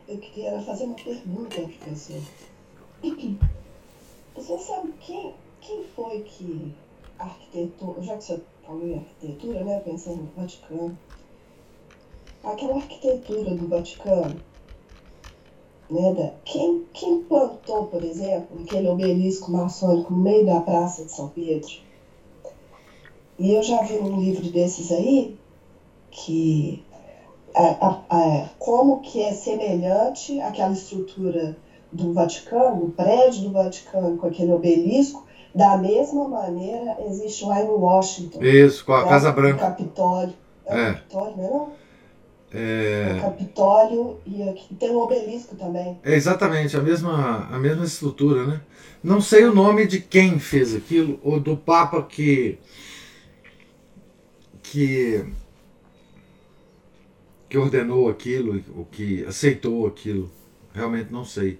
Eu queria fazer uma pergunta, professor. Você sabe quem, quem foi que arquitetou, já que você falou em arquitetura, né, pensando no Vaticano, aquela arquitetura do Vaticano, né, da, quem, quem plantou, por exemplo, aquele obelisco maçônico no meio da Praça de São Pedro? E eu já vi um livro desses aí que como que é semelhante àquela estrutura do Vaticano, o prédio do Vaticano com aquele obelisco, Da mesma maneira, existe lá em Washington. Isso, com a? Casa O Branca. Capitólio. É, É. o Capitólio, não é não? É, O Capitólio e aqui tem um obelisco também. é exatamente a mesma, a mesma estrutura, né? Não sei o nome de quem fez aquilo, ou do Papa que. que. que ordenou aquilo, o que aceitou aquilo. Realmente não sei.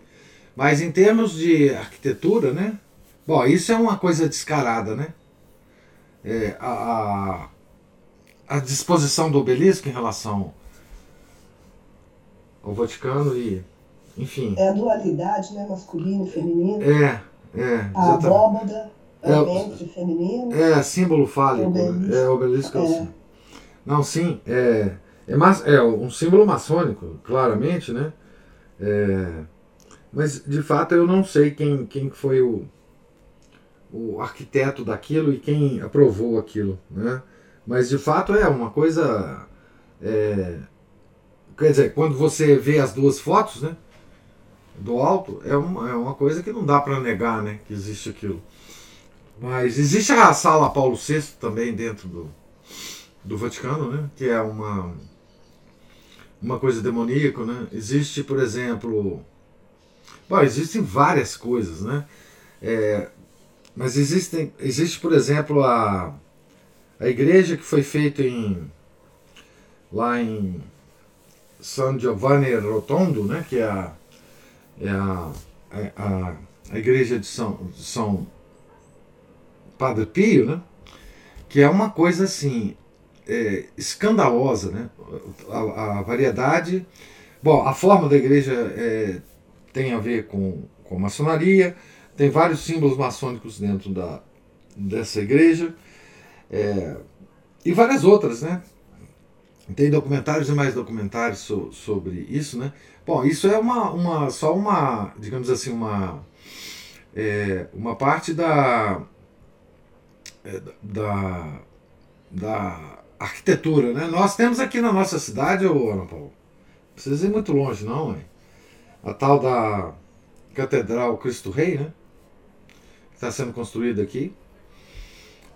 Mas em termos de arquitetura, né? Bom, isso é uma coisa descarada, né? É, a, a, disposição do obelisco em relação ao Vaticano e. Enfim. É a dualidade, né? Masculino e feminino. É, é, A abóboda é É, o ventre feminino. É símbolo fálico. Obelisco. É obelisco é o símbolo. Não, sim, é, é, é um símbolo maçônico, claramente, né? É, mas de fato eu não sei quem, quem foi o, o arquiteto daquilo e quem aprovou aquilo, né? Mas de fato é uma coisa. é, quer dizer, quando você vê as duas fotos, né? Do alto, é uma, é uma coisa que não dá para negar, né? Que existe aquilo. Mas existe a sala Paulo VI também dentro do, do Vaticano, né? Que é uma uma coisa demoníaca, né? Existe, por exemplo, bom, existem várias coisas, né? É, mas existem, existe, por exemplo, a a igreja que foi feita em lá em San Giovanni Rotondo, né? Que é a é a, a, a, a igreja de São, de São Padre Pio, né? que é uma coisa assim é, escandalosa, né? A, a variedade, bom, a forma da igreja é, tem a ver com, com maçonaria, tem vários símbolos maçônicos dentro da, dessa igreja é, e várias outras, né? Tem documentários e mais documentários so, sobre isso, né? Bom, isso é uma, uma só uma, digamos assim, uma é, uma parte da é, da, da arquitetura, né? Nós temos aqui na nossa cidade, ô Ana Paula, não precisa ir muito longe não, hein? a tal da Catedral Cristo Rei, né? Está sendo construída aqui.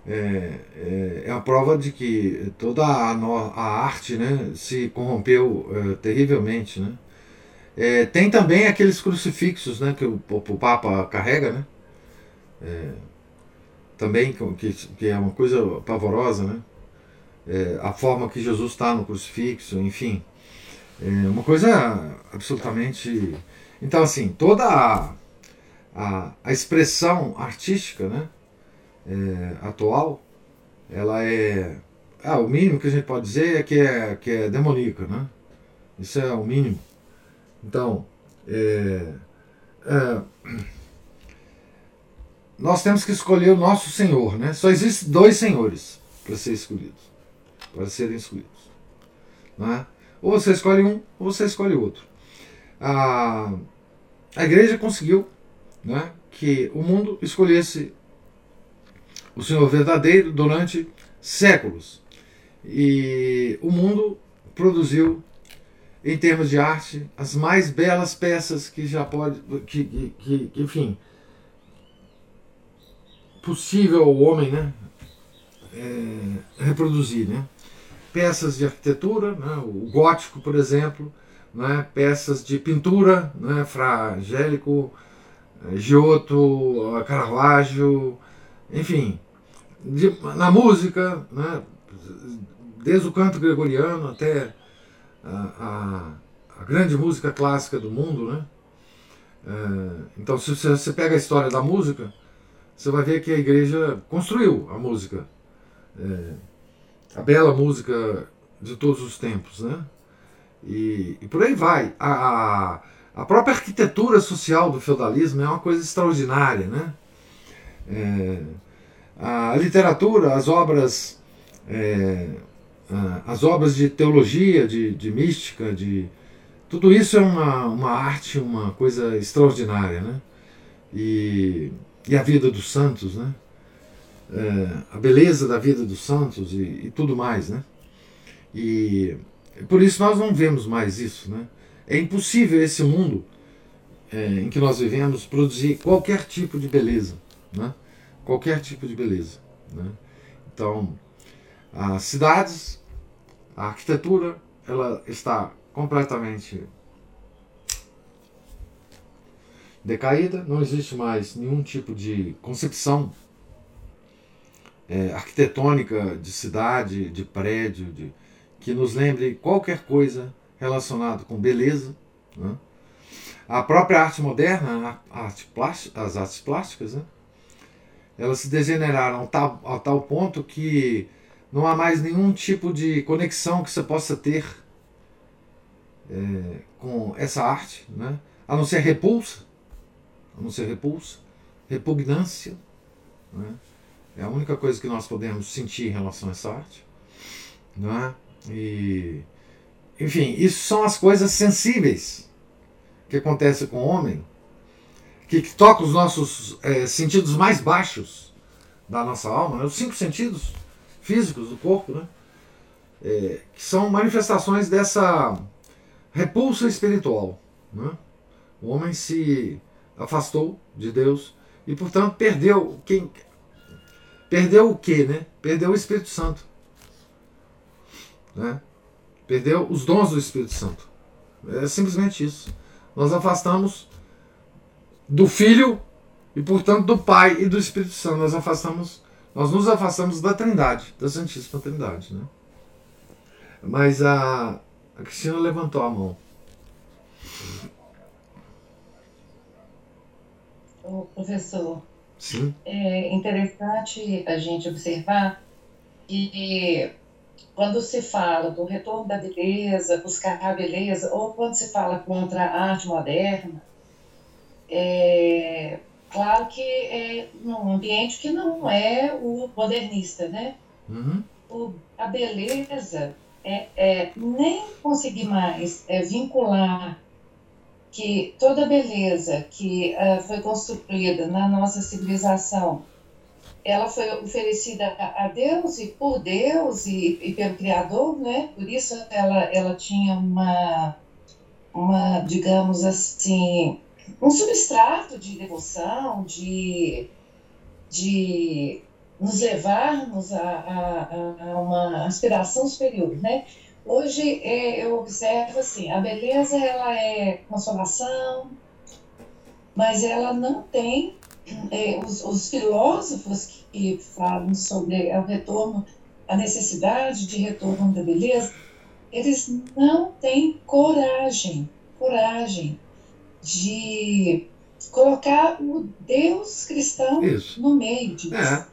É, é, é a prova de que toda a, a arte né, se corrompeu é, terrivelmente. Né? É, tem também aqueles crucifixos né, que o, o Papa carrega, né? É, também que, que é uma coisa pavorosa, né? É, a forma que Jesus está no crucifixo, enfim. É uma coisa absolutamente. Então, assim, toda a, a, a expressão artística né, é, atual, ela é. Ah, o mínimo que a gente pode dizer é que é, que é demoníaca, né? Isso é o mínimo. Então, é, é, nós temos que escolher o nosso Senhor, né? Só existem dois senhores para ser escolhidos, para serem escolhidos. Né? Ou você escolhe um, ou você escolhe outro. A, a igreja conseguiu né, que o mundo escolhesse o Senhor verdadeiro durante séculos. E o mundo produziu, em termos de arte, as mais belas peças que já pode. que, que, que, enfim. possível ao homem né, é, reproduzir. Né? Peças de arquitetura, né, o gótico, por exemplo, né, peças de pintura, né, Fra Angélico, Giotto, Caravaggio, enfim, de, na música, né, desde o canto gregoriano até a, a, a grande música clássica do mundo. Né? É, então, se você pega a história da música, você vai ver que a igreja construiu a música, a bela música de todos os tempos. Né? E, e por aí vai. A, a, a, própria arquitetura social do feudalismo é uma coisa extraordinária. Né? É, a literatura, as obras, é, as obras de teologia, de, de, mística, de tudo isso é uma, uma arte, uma coisa extraordinária, né? E, e a vida dos santos, né? É, a beleza da vida dos santos e, e, tudo mais, né? E por isso nós não vemos mais isso, né? É impossível esse mundo é, em que nós vivemos produzir qualquer tipo de beleza, né? qualquer tipo de beleza. Né? Então, as cidades, a arquitetura, ela está completamente decaída, não existe mais nenhum tipo de concepção é, arquitetônica de cidade, de prédio, de, que nos lembre qualquer coisa relacionada com beleza. Né? A própria arte moderna, a arte plástica, as artes plásticas, né? elas se degeneraram a tal, a tal ponto que não há mais nenhum tipo de conexão que você possa ter é, com essa arte, né? a não ser repulsa, a não ser repulsa, repugnância. Né? É a única coisa que nós podemos sentir em relação a essa arte. Né? E, enfim, isso são as coisas sensíveis que acontecem com o homem, que, que toca os nossos é, sentidos mais baixos da nossa alma, né? os cinco sentidos físicos do corpo, né? É, que são manifestações dessa repulsa espiritual. Né? O homem se afastou de Deus e, portanto, perdeu quem perdeu o que, né? Perdeu o Espírito Santo, né? Perdeu os dons do Espírito Santo. É simplesmente isso. Nós afastamos do Filho e, portanto, do Pai e do Espírito Santo. Nós afastamos, nós nos afastamos da Trindade, da Santíssima Trindade, né? Mas a, a Cristina levantou a mão. O professor, Sim. é interessante a gente observar que quando se fala do retorno da beleza, buscar a beleza, ou quando se fala contra a arte moderna, é claro que é num ambiente que não é o modernista, né? Uhum. O, a beleza é, é nem conseguir mais é, vincular que toda beleza que uh, foi construída na nossa civilização, ela foi oferecida a Deus e por Deus e, e pelo Criador, né? Por isso ela, ela tinha uma, uma, digamos assim, um substrato de devoção, de, de nos levarmos a, a, a uma aspiração superior, né? Hoje é, eu observo assim, a beleza ela é consolação, mas ela não tem é, os, os, filósofos que falam sobre o retorno, a necessidade de retorno da beleza, eles não têm coragem, coragem de colocar o Deus cristão Isso. no meio disso. É,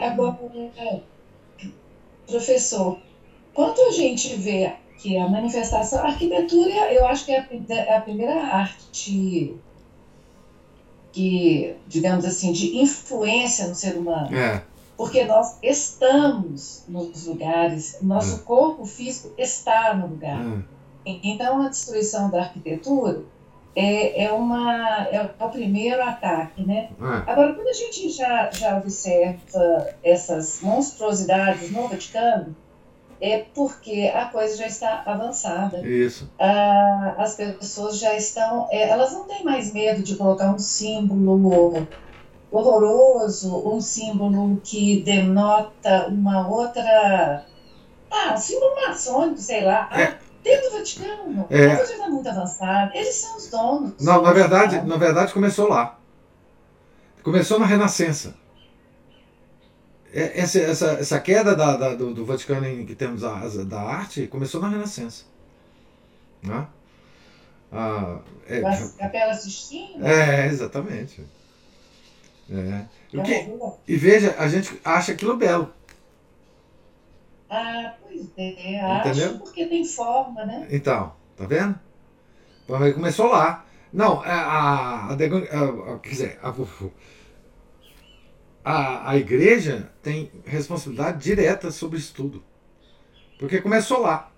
é, Agora, professor, quando a gente vê que a manifestação, a arquitetura, eu acho que é a, é a primeira arte que, digamos assim, de influência no ser humano. É. Porque nós estamos nos lugares, nosso É. corpo físico está no lugar. é. Então, a destruição da arquitetura é, é, uma, é o primeiro ataque, né? é. Agora, quando a gente já, já observa essas monstruosidades no Vaticano, é porque a coisa já está avançada. Isso. Ah, as pessoas já estão. é, elas não têm mais medo de colocar um símbolo horroroso, um símbolo que denota uma outra. Ah, um símbolo maçônico, sei lá. Ah, É. Dentro do Vaticano, É. a coisa está muito avançada. Eles são os donos. Não, na verdade, na verdade começou lá. Começou na Renascença. É- Essa, essa, essa queda da, da- do, do Vaticano em que temos a, a- da arte começou na Renascença. Né? Ah, é, As capelas Sistina. é, exatamente. É. é O uma que- e veja, a gente acha aquilo belo. Ah, pois é, Entendeu? acho porque tem forma, né? Então, tá vendo? Aí Começou lá. Não, a, a, a, Degon- a- a- quer dizer, a, a, a igreja tem responsabilidade direta sobre isso tudo. Porque começou lá.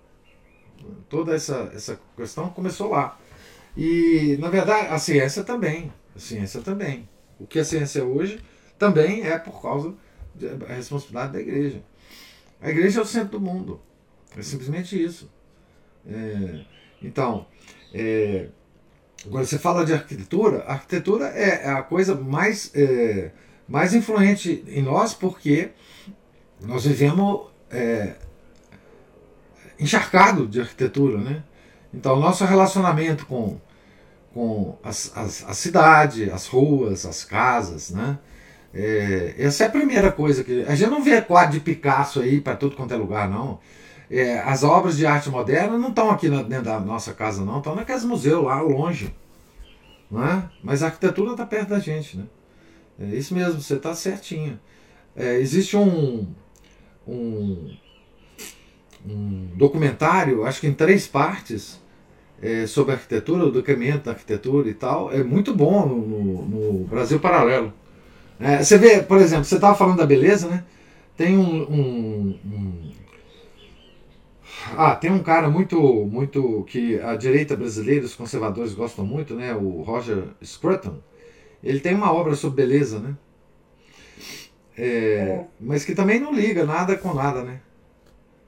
Toda essa, essa questão começou lá. E, na verdade, a ciência também. A ciência também. O que a ciência é hoje também é por causa da responsabilidade da igreja. A igreja é o centro do mundo. É simplesmente isso. É, então, é, agora você fala de arquitetura, a arquitetura é, é a coisa mais é, mais influente em nós porque nós vivemos é, encharcado de arquitetura, né? Então, nosso relacionamento com, com as, as, a cidade, as ruas, as casas, né? É, essa é a primeira coisa que. A gente não vê quadro de Picasso aí para tudo quanto é lugar, não. É, as obras de arte moderna não estão aqui na, dentro da nossa casa, não, estão naqueles museus lá longe. Não é? Mas a arquitetura está perto da gente. Né? É isso mesmo, você está certinho. É, existe um, um, um documentário, acho que em três partes, é, sobre arquitetura, o documento da arquitetura e tal, é muito bom no, no, Brasil Paralelo. É, você vê, por exemplo, você estava falando da beleza, né? Tem um, um, um, Ah, tem um cara muito, muito. que a direita brasileira, os conservadores gostam muito, né? O Roger Scruton. Ele tem uma obra sobre beleza, né? É, é. Mas que também não liga nada com nada, né?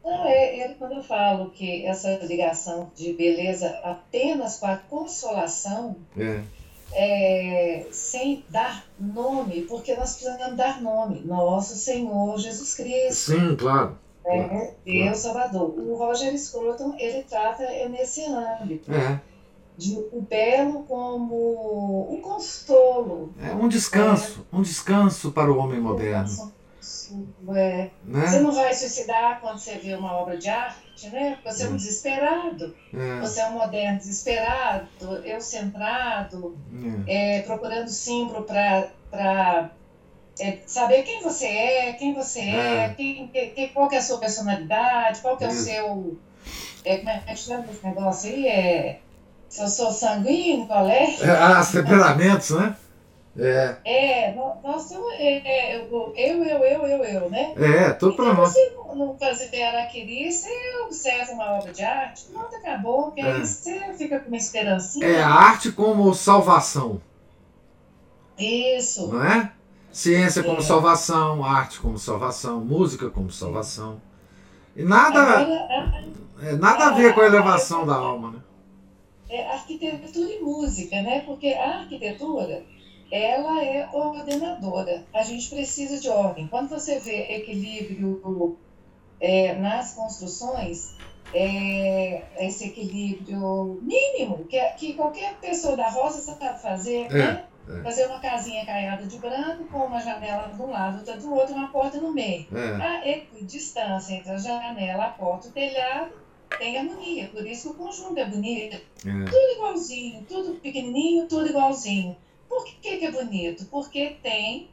Não, é, é quando eu falo que essa ligação de beleza apenas com a consolação. É é, sem dar nome, porque nós precisamos dar nome. Nosso Senhor Jesus Cristo. Sim, claro. É, claro, Deus claro. Salvador. O Roger Scruton, ele trata nesse âmbito. É. De o belo como um consolo. É um descanso, é. um descanso para o homem moderno. É. Né? Você não vai suicidar quando você vê uma obra de arte, né? Você é um hum. desesperado. É. Você é um moderno desesperado, eu centrado, é. é procurando símbolo para é, saber quem você é, quem você é, é quem, quem, qual é a sua personalidade, qual que é o seu. É, como é que chama esse negócio aí? É, se eu sou sanguíneo, qual é? é ah, os temperamentos, né? É. É, nós somos. É, é, eu, eu, eu, eu, eu, né? É, tudo para nós. Se não, não fazer araquiri, você observa uma obra de arte, pronto, acabou, que é. aí você fica com uma esperancinha. É, a arte como salvação. Isso. Não é? Ciência como é. salvação, arte como salvação, música como salvação. E nada, Agora, a, é, nada a, a ver com a elevação a, da alma, né? É arquitetura e música, né? Porque a arquitetura ela é ordenadora. A gente precisa de ordem. Quando você vê equilíbrio é, nas construções, é, esse equilíbrio mínimo que, que qualquer pessoa da roça sabe fazer, é, né? É. Fazer uma casinha caiada de branco, com uma janela de um lado, outra do outro, uma porta no meio. É. A equidistância entre a janela, a porta e o telhado tem harmonia. Por isso que o conjunto é bonito. É. Tudo igualzinho, tudo pequenininho, tudo igualzinho. Por que, que é bonito? Porque tem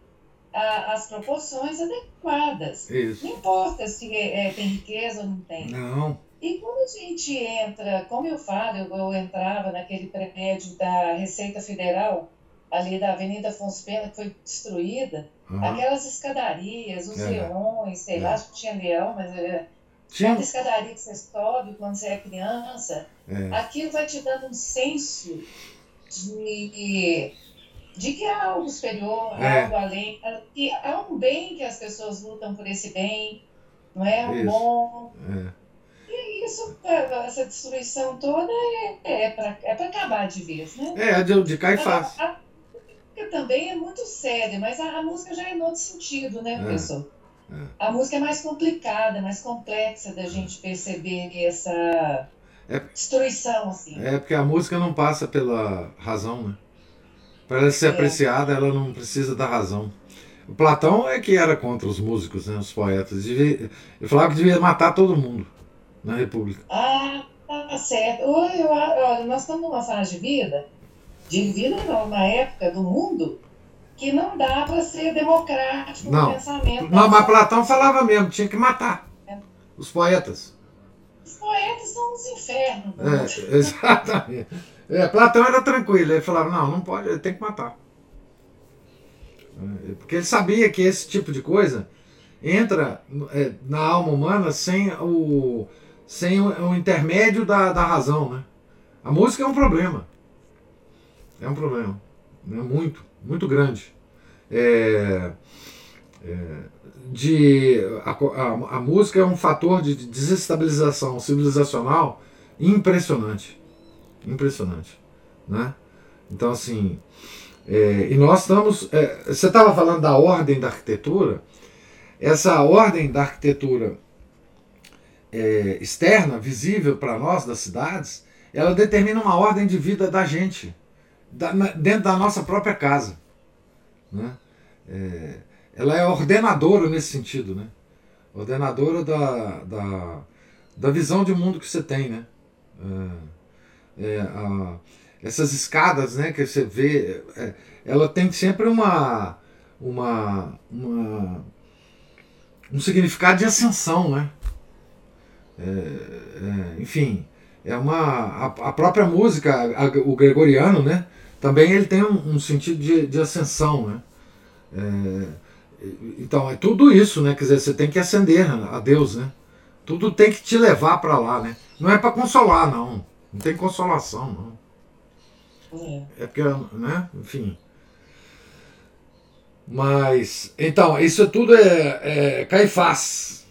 a, as proporções adequadas. Isso. Não importa se é, é, tem riqueza ou não tem. Não. E quando a gente entra, como eu falo, eu, eu entrava naquele prédio da Receita Federal, ali da Avenida Afonso Pena, que foi destruída, uhum. aquelas escadarias, os é. leões, sei é. lá, acho que tinha leão, mas é, tinha cada escadaria que você sobe quando você é criança, é. aquilo vai te dando um senso de de que há algo superior, é. algo além, que há um bem que as pessoas lutam por esse bem, não é? Um isso. bom. É. E isso, essa destruição toda é, é para é acabar de vez, né? É, de, de cair fácil. A, música também é muito séria, mas a, a, música já é em outro sentido, né, é. professor? A música é mais complicada, mais complexa da gente perceber essa é, destruição, assim. É, porque a música não passa pela razão, né? Para ela ser é. apreciada, ela não precisa da razão. O Platão é que era contra os músicos, né, os poetas. Ele falava que devia matar todo mundo na República. Ah, tá certo. Olha, nós estamos numa fase de vida, de vida não, uma época do mundo que não dá para ser democrático não. no pensamento. Não, mas Platão falava mesmo, tinha que matar é. os poetas. Os poetas são os infernos. É, exatamente. É, Platão era tranquilo, ele falava, não, não pode, ele tem que matar. É, porque ele sabia que esse tipo de coisa entra é, na alma humana sem o, sem o, o intermédio da, da razão. Né? A música é um problema. É um problema. Né? Muito, muito grande. É, é, de, a, a, a música é um fator de desestabilização civilizacional impressionante impressionante, né? Então assim, É, e nós estamos. É, você estava falando da ordem da arquitetura. Essa ordem da arquitetura é, externa, visível para nós das cidades, ela determina uma ordem de vida da gente, da, dentro da nossa própria casa. Né? É, ela é ordenadora nesse sentido, né? ordenadora da, da, da visão de mundo que você tem. Né? É, é a, essas escadas né, que você vê, é, ela tem sempre uma, uma, uma, um significado de ascensão. Né? É, é, enfim, é uma a, a própria música, a, o gregoriano, né? Também ele tem um, um sentido de, de ascensão, né? É, então é tudo isso, né? Quer dizer, você tem que ascender a Deus, né? Tudo tem que te levar para lá, né? Não é para consolar, não. Não tem consolação, não. É. é porque, né? Enfim. Mas, então, isso tudo é, é Caifás.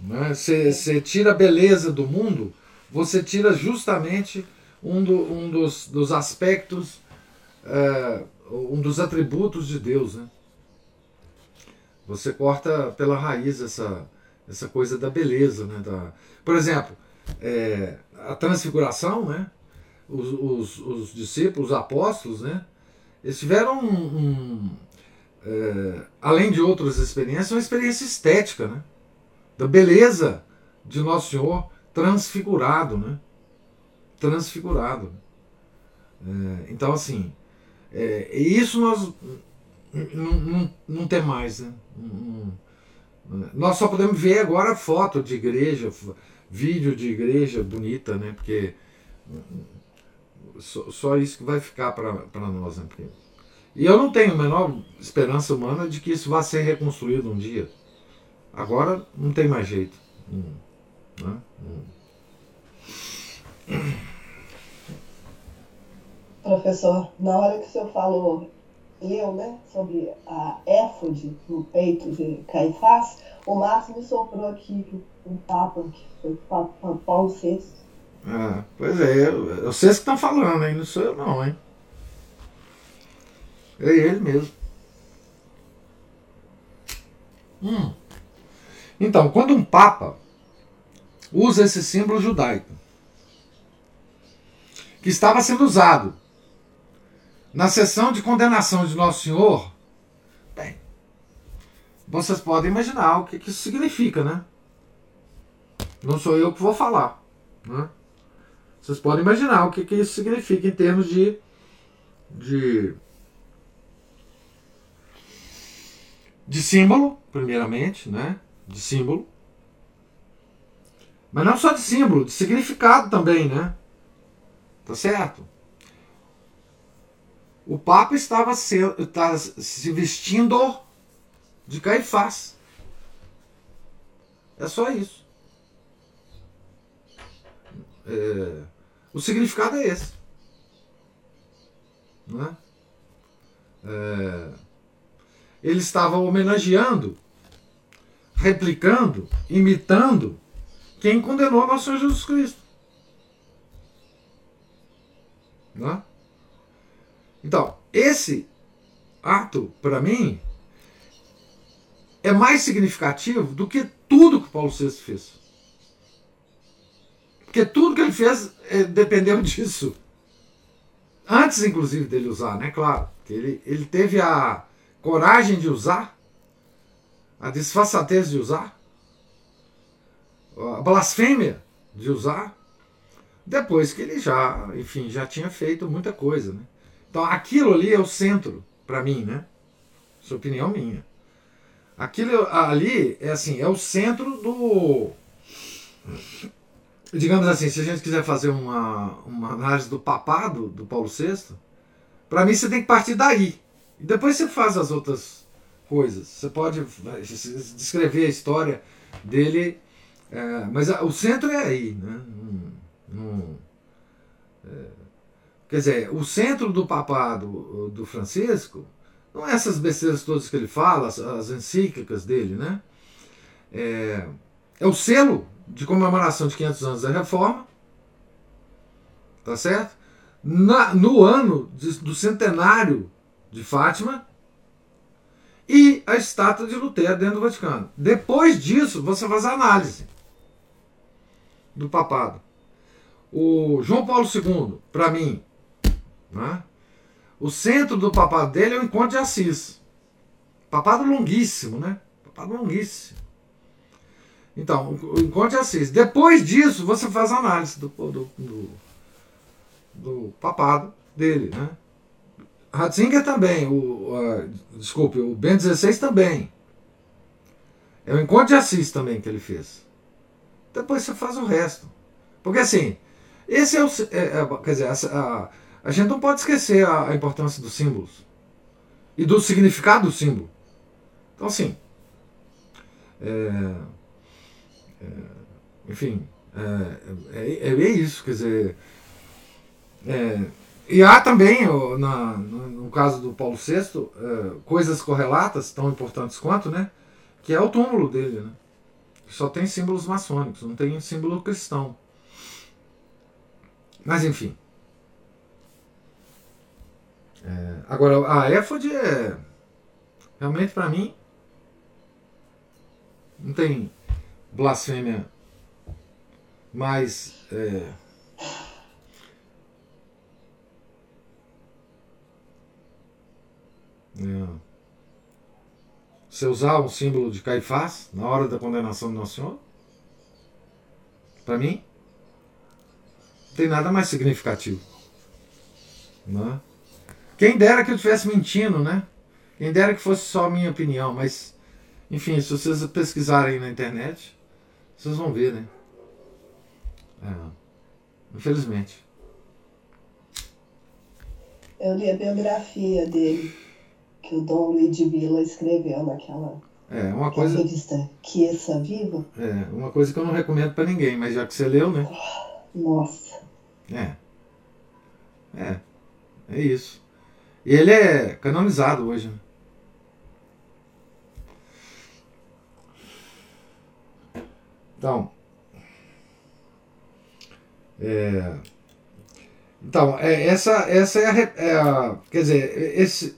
Né? Você tira a beleza do mundo, você tira justamente um, do, um dos, dos aspectos, é, um dos atributos de Deus. Né? Você corta pela raiz essa, essa coisa da beleza. Né? Da, por exemplo, é, a transfiguração, né? Os, os, os, discípulos, os apóstolos, né? eles tiveram um, um é, além de outras experiências, uma experiência estética. Né? da beleza de Nosso Senhor transfigurado, né? Transfigurado. É, então, assim, é, isso nós não, não, não tem mais, né? nós só podemos ver agora foto de igreja, vídeo de igreja bonita, né? Porque só, só isso que vai ficar para nós, né? Porque, e eu não tenho a menor esperança humana de que isso vá ser reconstruído um dia. Agora não tem mais jeito. Hum, né? hum. Professor, na hora que o senhor falou, leu, né, sobre a éfode no peito de Caifás, o Márcio me soprou aqui o Papa, que foi o Papa Paulo VI. Ah, pois é, eu, eu sei que estão falando, hein? Não sou eu não, hein? É ele mesmo. Hum. Então, quando um Papa usa esse símbolo judaico, que estava sendo usado na sessão de condenação de Nosso Senhor, bem, vocês podem imaginar o que, que isso significa, né? Não sou eu que vou falar. Né? Vocês podem imaginar o que, que isso significa em termos de, de, de símbolo, primeiramente, né? de símbolo. Mas não só de símbolo, de significado também, né? Tá certo? O Papa estava se, tá se vestindo de Caifás. É só isso. É, o significado é esse. Né? É, ele estava homenageando replicando, imitando quem condenou nosso Senhor Jesus Cristo. Né? Então, esse ato, para mim, é mais significativo do que tudo que Paulo VI fez. Porque tudo que ele fez é, dependeu disso. Antes, inclusive, dele usar, né? Claro. Ele, ele teve a coragem de usar a disfarçatez de usar, a blasfêmia de usar, depois que ele já, enfim, já tinha feito muita coisa. Né? Então aquilo ali é o centro, para mim, né? É opinião minha. Aquilo ali é assim, é o centro do. Digamos assim, se a gente quiser fazer uma, uma análise do papado do Paulo VI, para mim você tem que partir daí. E depois você faz as outras coisas. Você pode descrever a história dele, é, mas o centro é aí. Né? é, quer dizer, o centro do papado do Francisco não é essas besteiras todas que ele fala, as, as encíclicas dele, né? É, é o selo de comemoração de 500 anos da Reforma, tá certo? Na, no ano de, do centenário de Fátima e a estátua de Lutero dentro do Vaticano. Depois disso, você faz a análise do papado. O João Paulo II, para mim, né, o centro do papado dele é o encontro de Assis. Papado longuíssimo, né? Papado longuíssimo. Então, o encontro de Assis. Depois disso, você faz a análise do, do, do, do papado dele, né? Ratzinger também, o, desculpe, o Ben 16 também. É o encontro de Assis também que ele fez. Depois você faz o resto. Porque assim, esse é o. É, é, quer dizer, a, a, a, gente não pode esquecer a, a, importância dos símbolos e do significado do símbolo. Então, assim. É, é enfim, é, é, é, isso, quer dizer. e há também, na, no, caso do Paulo VI, coisas correlatas, tão importantes quanto, né? Que é o túmulo dele, né? Só tem símbolos maçônicos, não tem símbolo cristão. Mas enfim. É, agora, a éfode é. Realmente, para mim, não tem blasfêmia mais. É, é, você usar um símbolo de Caifás na hora da condenação do Nosso Senhor, para mim, não tem nada mais significativo. Né? Quem dera que eu estivesse mentindo, né? Quem dera que fosse só a minha opinião, mas, enfim, se vocês pesquisarem na internet, vocês vão ver, né? É, infelizmente. Eu li a biografia dele, que o Dom Luiz de Vila escreveu naquela é, uma coisa. Revista Quiesa Viva. É, uma coisa que eu não recomendo para ninguém, mas já que você leu, né? Nossa. É. É. É isso. Ele é canonizado hoje. Né? Então. É, então, é, essa, essa é a, é Quer dizer, esse,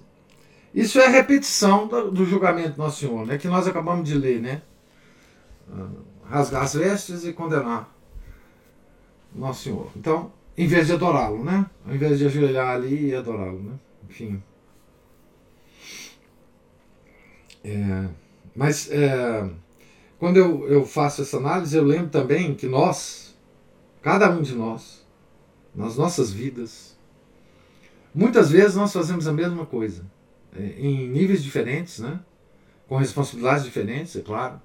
isso é a repetição do, do julgamento do Nosso Senhor, né, que nós acabamos de ler, né? Ah, rasgar as vestes e condenar Nosso Senhor. Então, em vez de adorá-lo, né? Ao invés de ajoelhar ali e adorá-lo, né? Enfim. É, mas é, quando eu, eu faço essa análise, eu lembro também que nós, cada um de nós, nas nossas vidas, muitas vezes nós fazemos a mesma coisa, é, em níveis diferentes, né? com responsabilidades diferentes, é claro.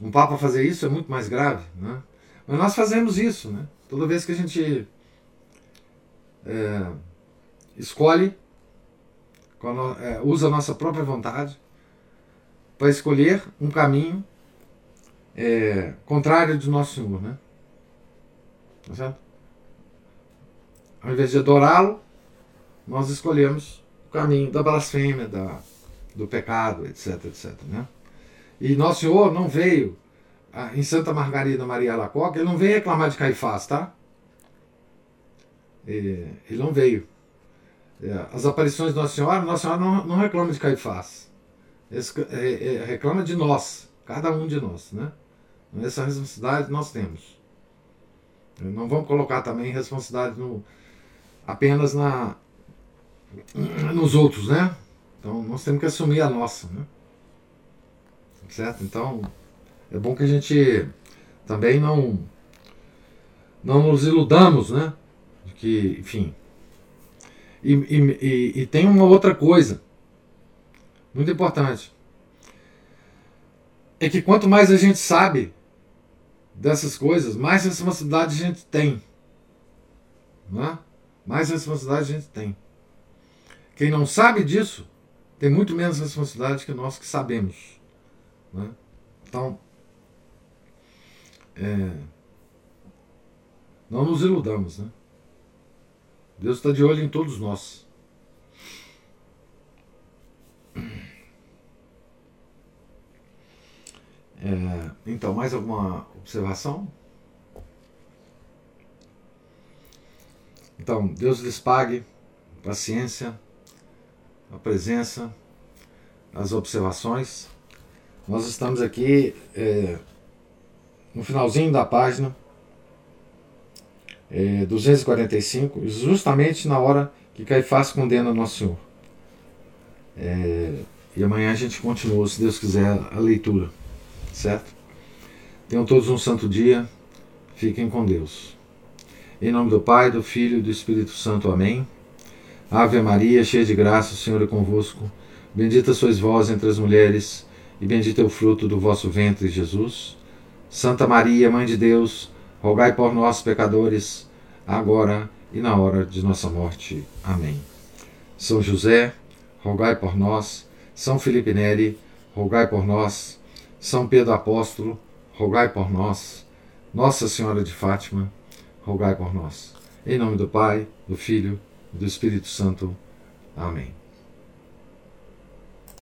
Um Papa fazer isso é muito mais grave, né? mas nós fazemos isso, né? Toda vez que a gente é, escolhe, usa a nossa própria vontade para escolher um caminho é, contrário do nosso Senhor, né? Tá certo? Ao invés de adorá-lo, nós escolhemos o caminho da blasfêmia, da, do pecado, etc, etc, né? E Nosso Senhor não veio em Santa Margarida Maria Alacoque, ele não veio reclamar de Caifás, tá? Ele não veio. É, as aparições de Nossa Senhora, Nossa Senhora não, não reclama de Caifás. É, é, reclama de nós, cada um de nós, né? Essa responsabilidade nós temos. Não vamos colocar também responsabilidade no, apenas na, nos outros, né? Então nós temos que assumir a nossa, né? Certo? Então é bom que a gente também não não nos iludamos, né? De que, enfim. E, e, e, e tem uma outra coisa muito importante. É que quanto mais a gente sabe dessas coisas, mais responsabilidade a gente tem. Não é? Mais responsabilidade a gente tem. Quem não sabe disso tem muito menos responsabilidade que nós que sabemos. Né? Então, é, não nos iludamos, né? Deus está de olho em todos nós. É, então, mais alguma observação? Então, Deus lhes pague paciência, a presença, as observações. Nós estamos aqui é, no finalzinho da página é, 245, justamente na hora que Caifás condena Nosso Senhor. É, e amanhã a gente continua, se Deus quiser, a leitura. Certo? Tenham todos um santo dia. Fiquem com Deus. Em nome do Pai, do Filho e do Espírito Santo. Amém. Ave Maria, cheia de graça, o Senhor é convosco. Bendita sois vós entre as mulheres, e bendito é o fruto do vosso ventre, Jesus. Santa Maria, Mãe de Deus, rogai por nós, pecadores, agora e na hora de nossa morte. Amém. São José, rogai por nós. São Felipe Neri, rogai por nós. São Pedro Apóstolo, rogai por nós. Nossa Senhora de Fátima, rogai por nós. Em nome do Pai, do Filho e do Espírito Santo. Amém.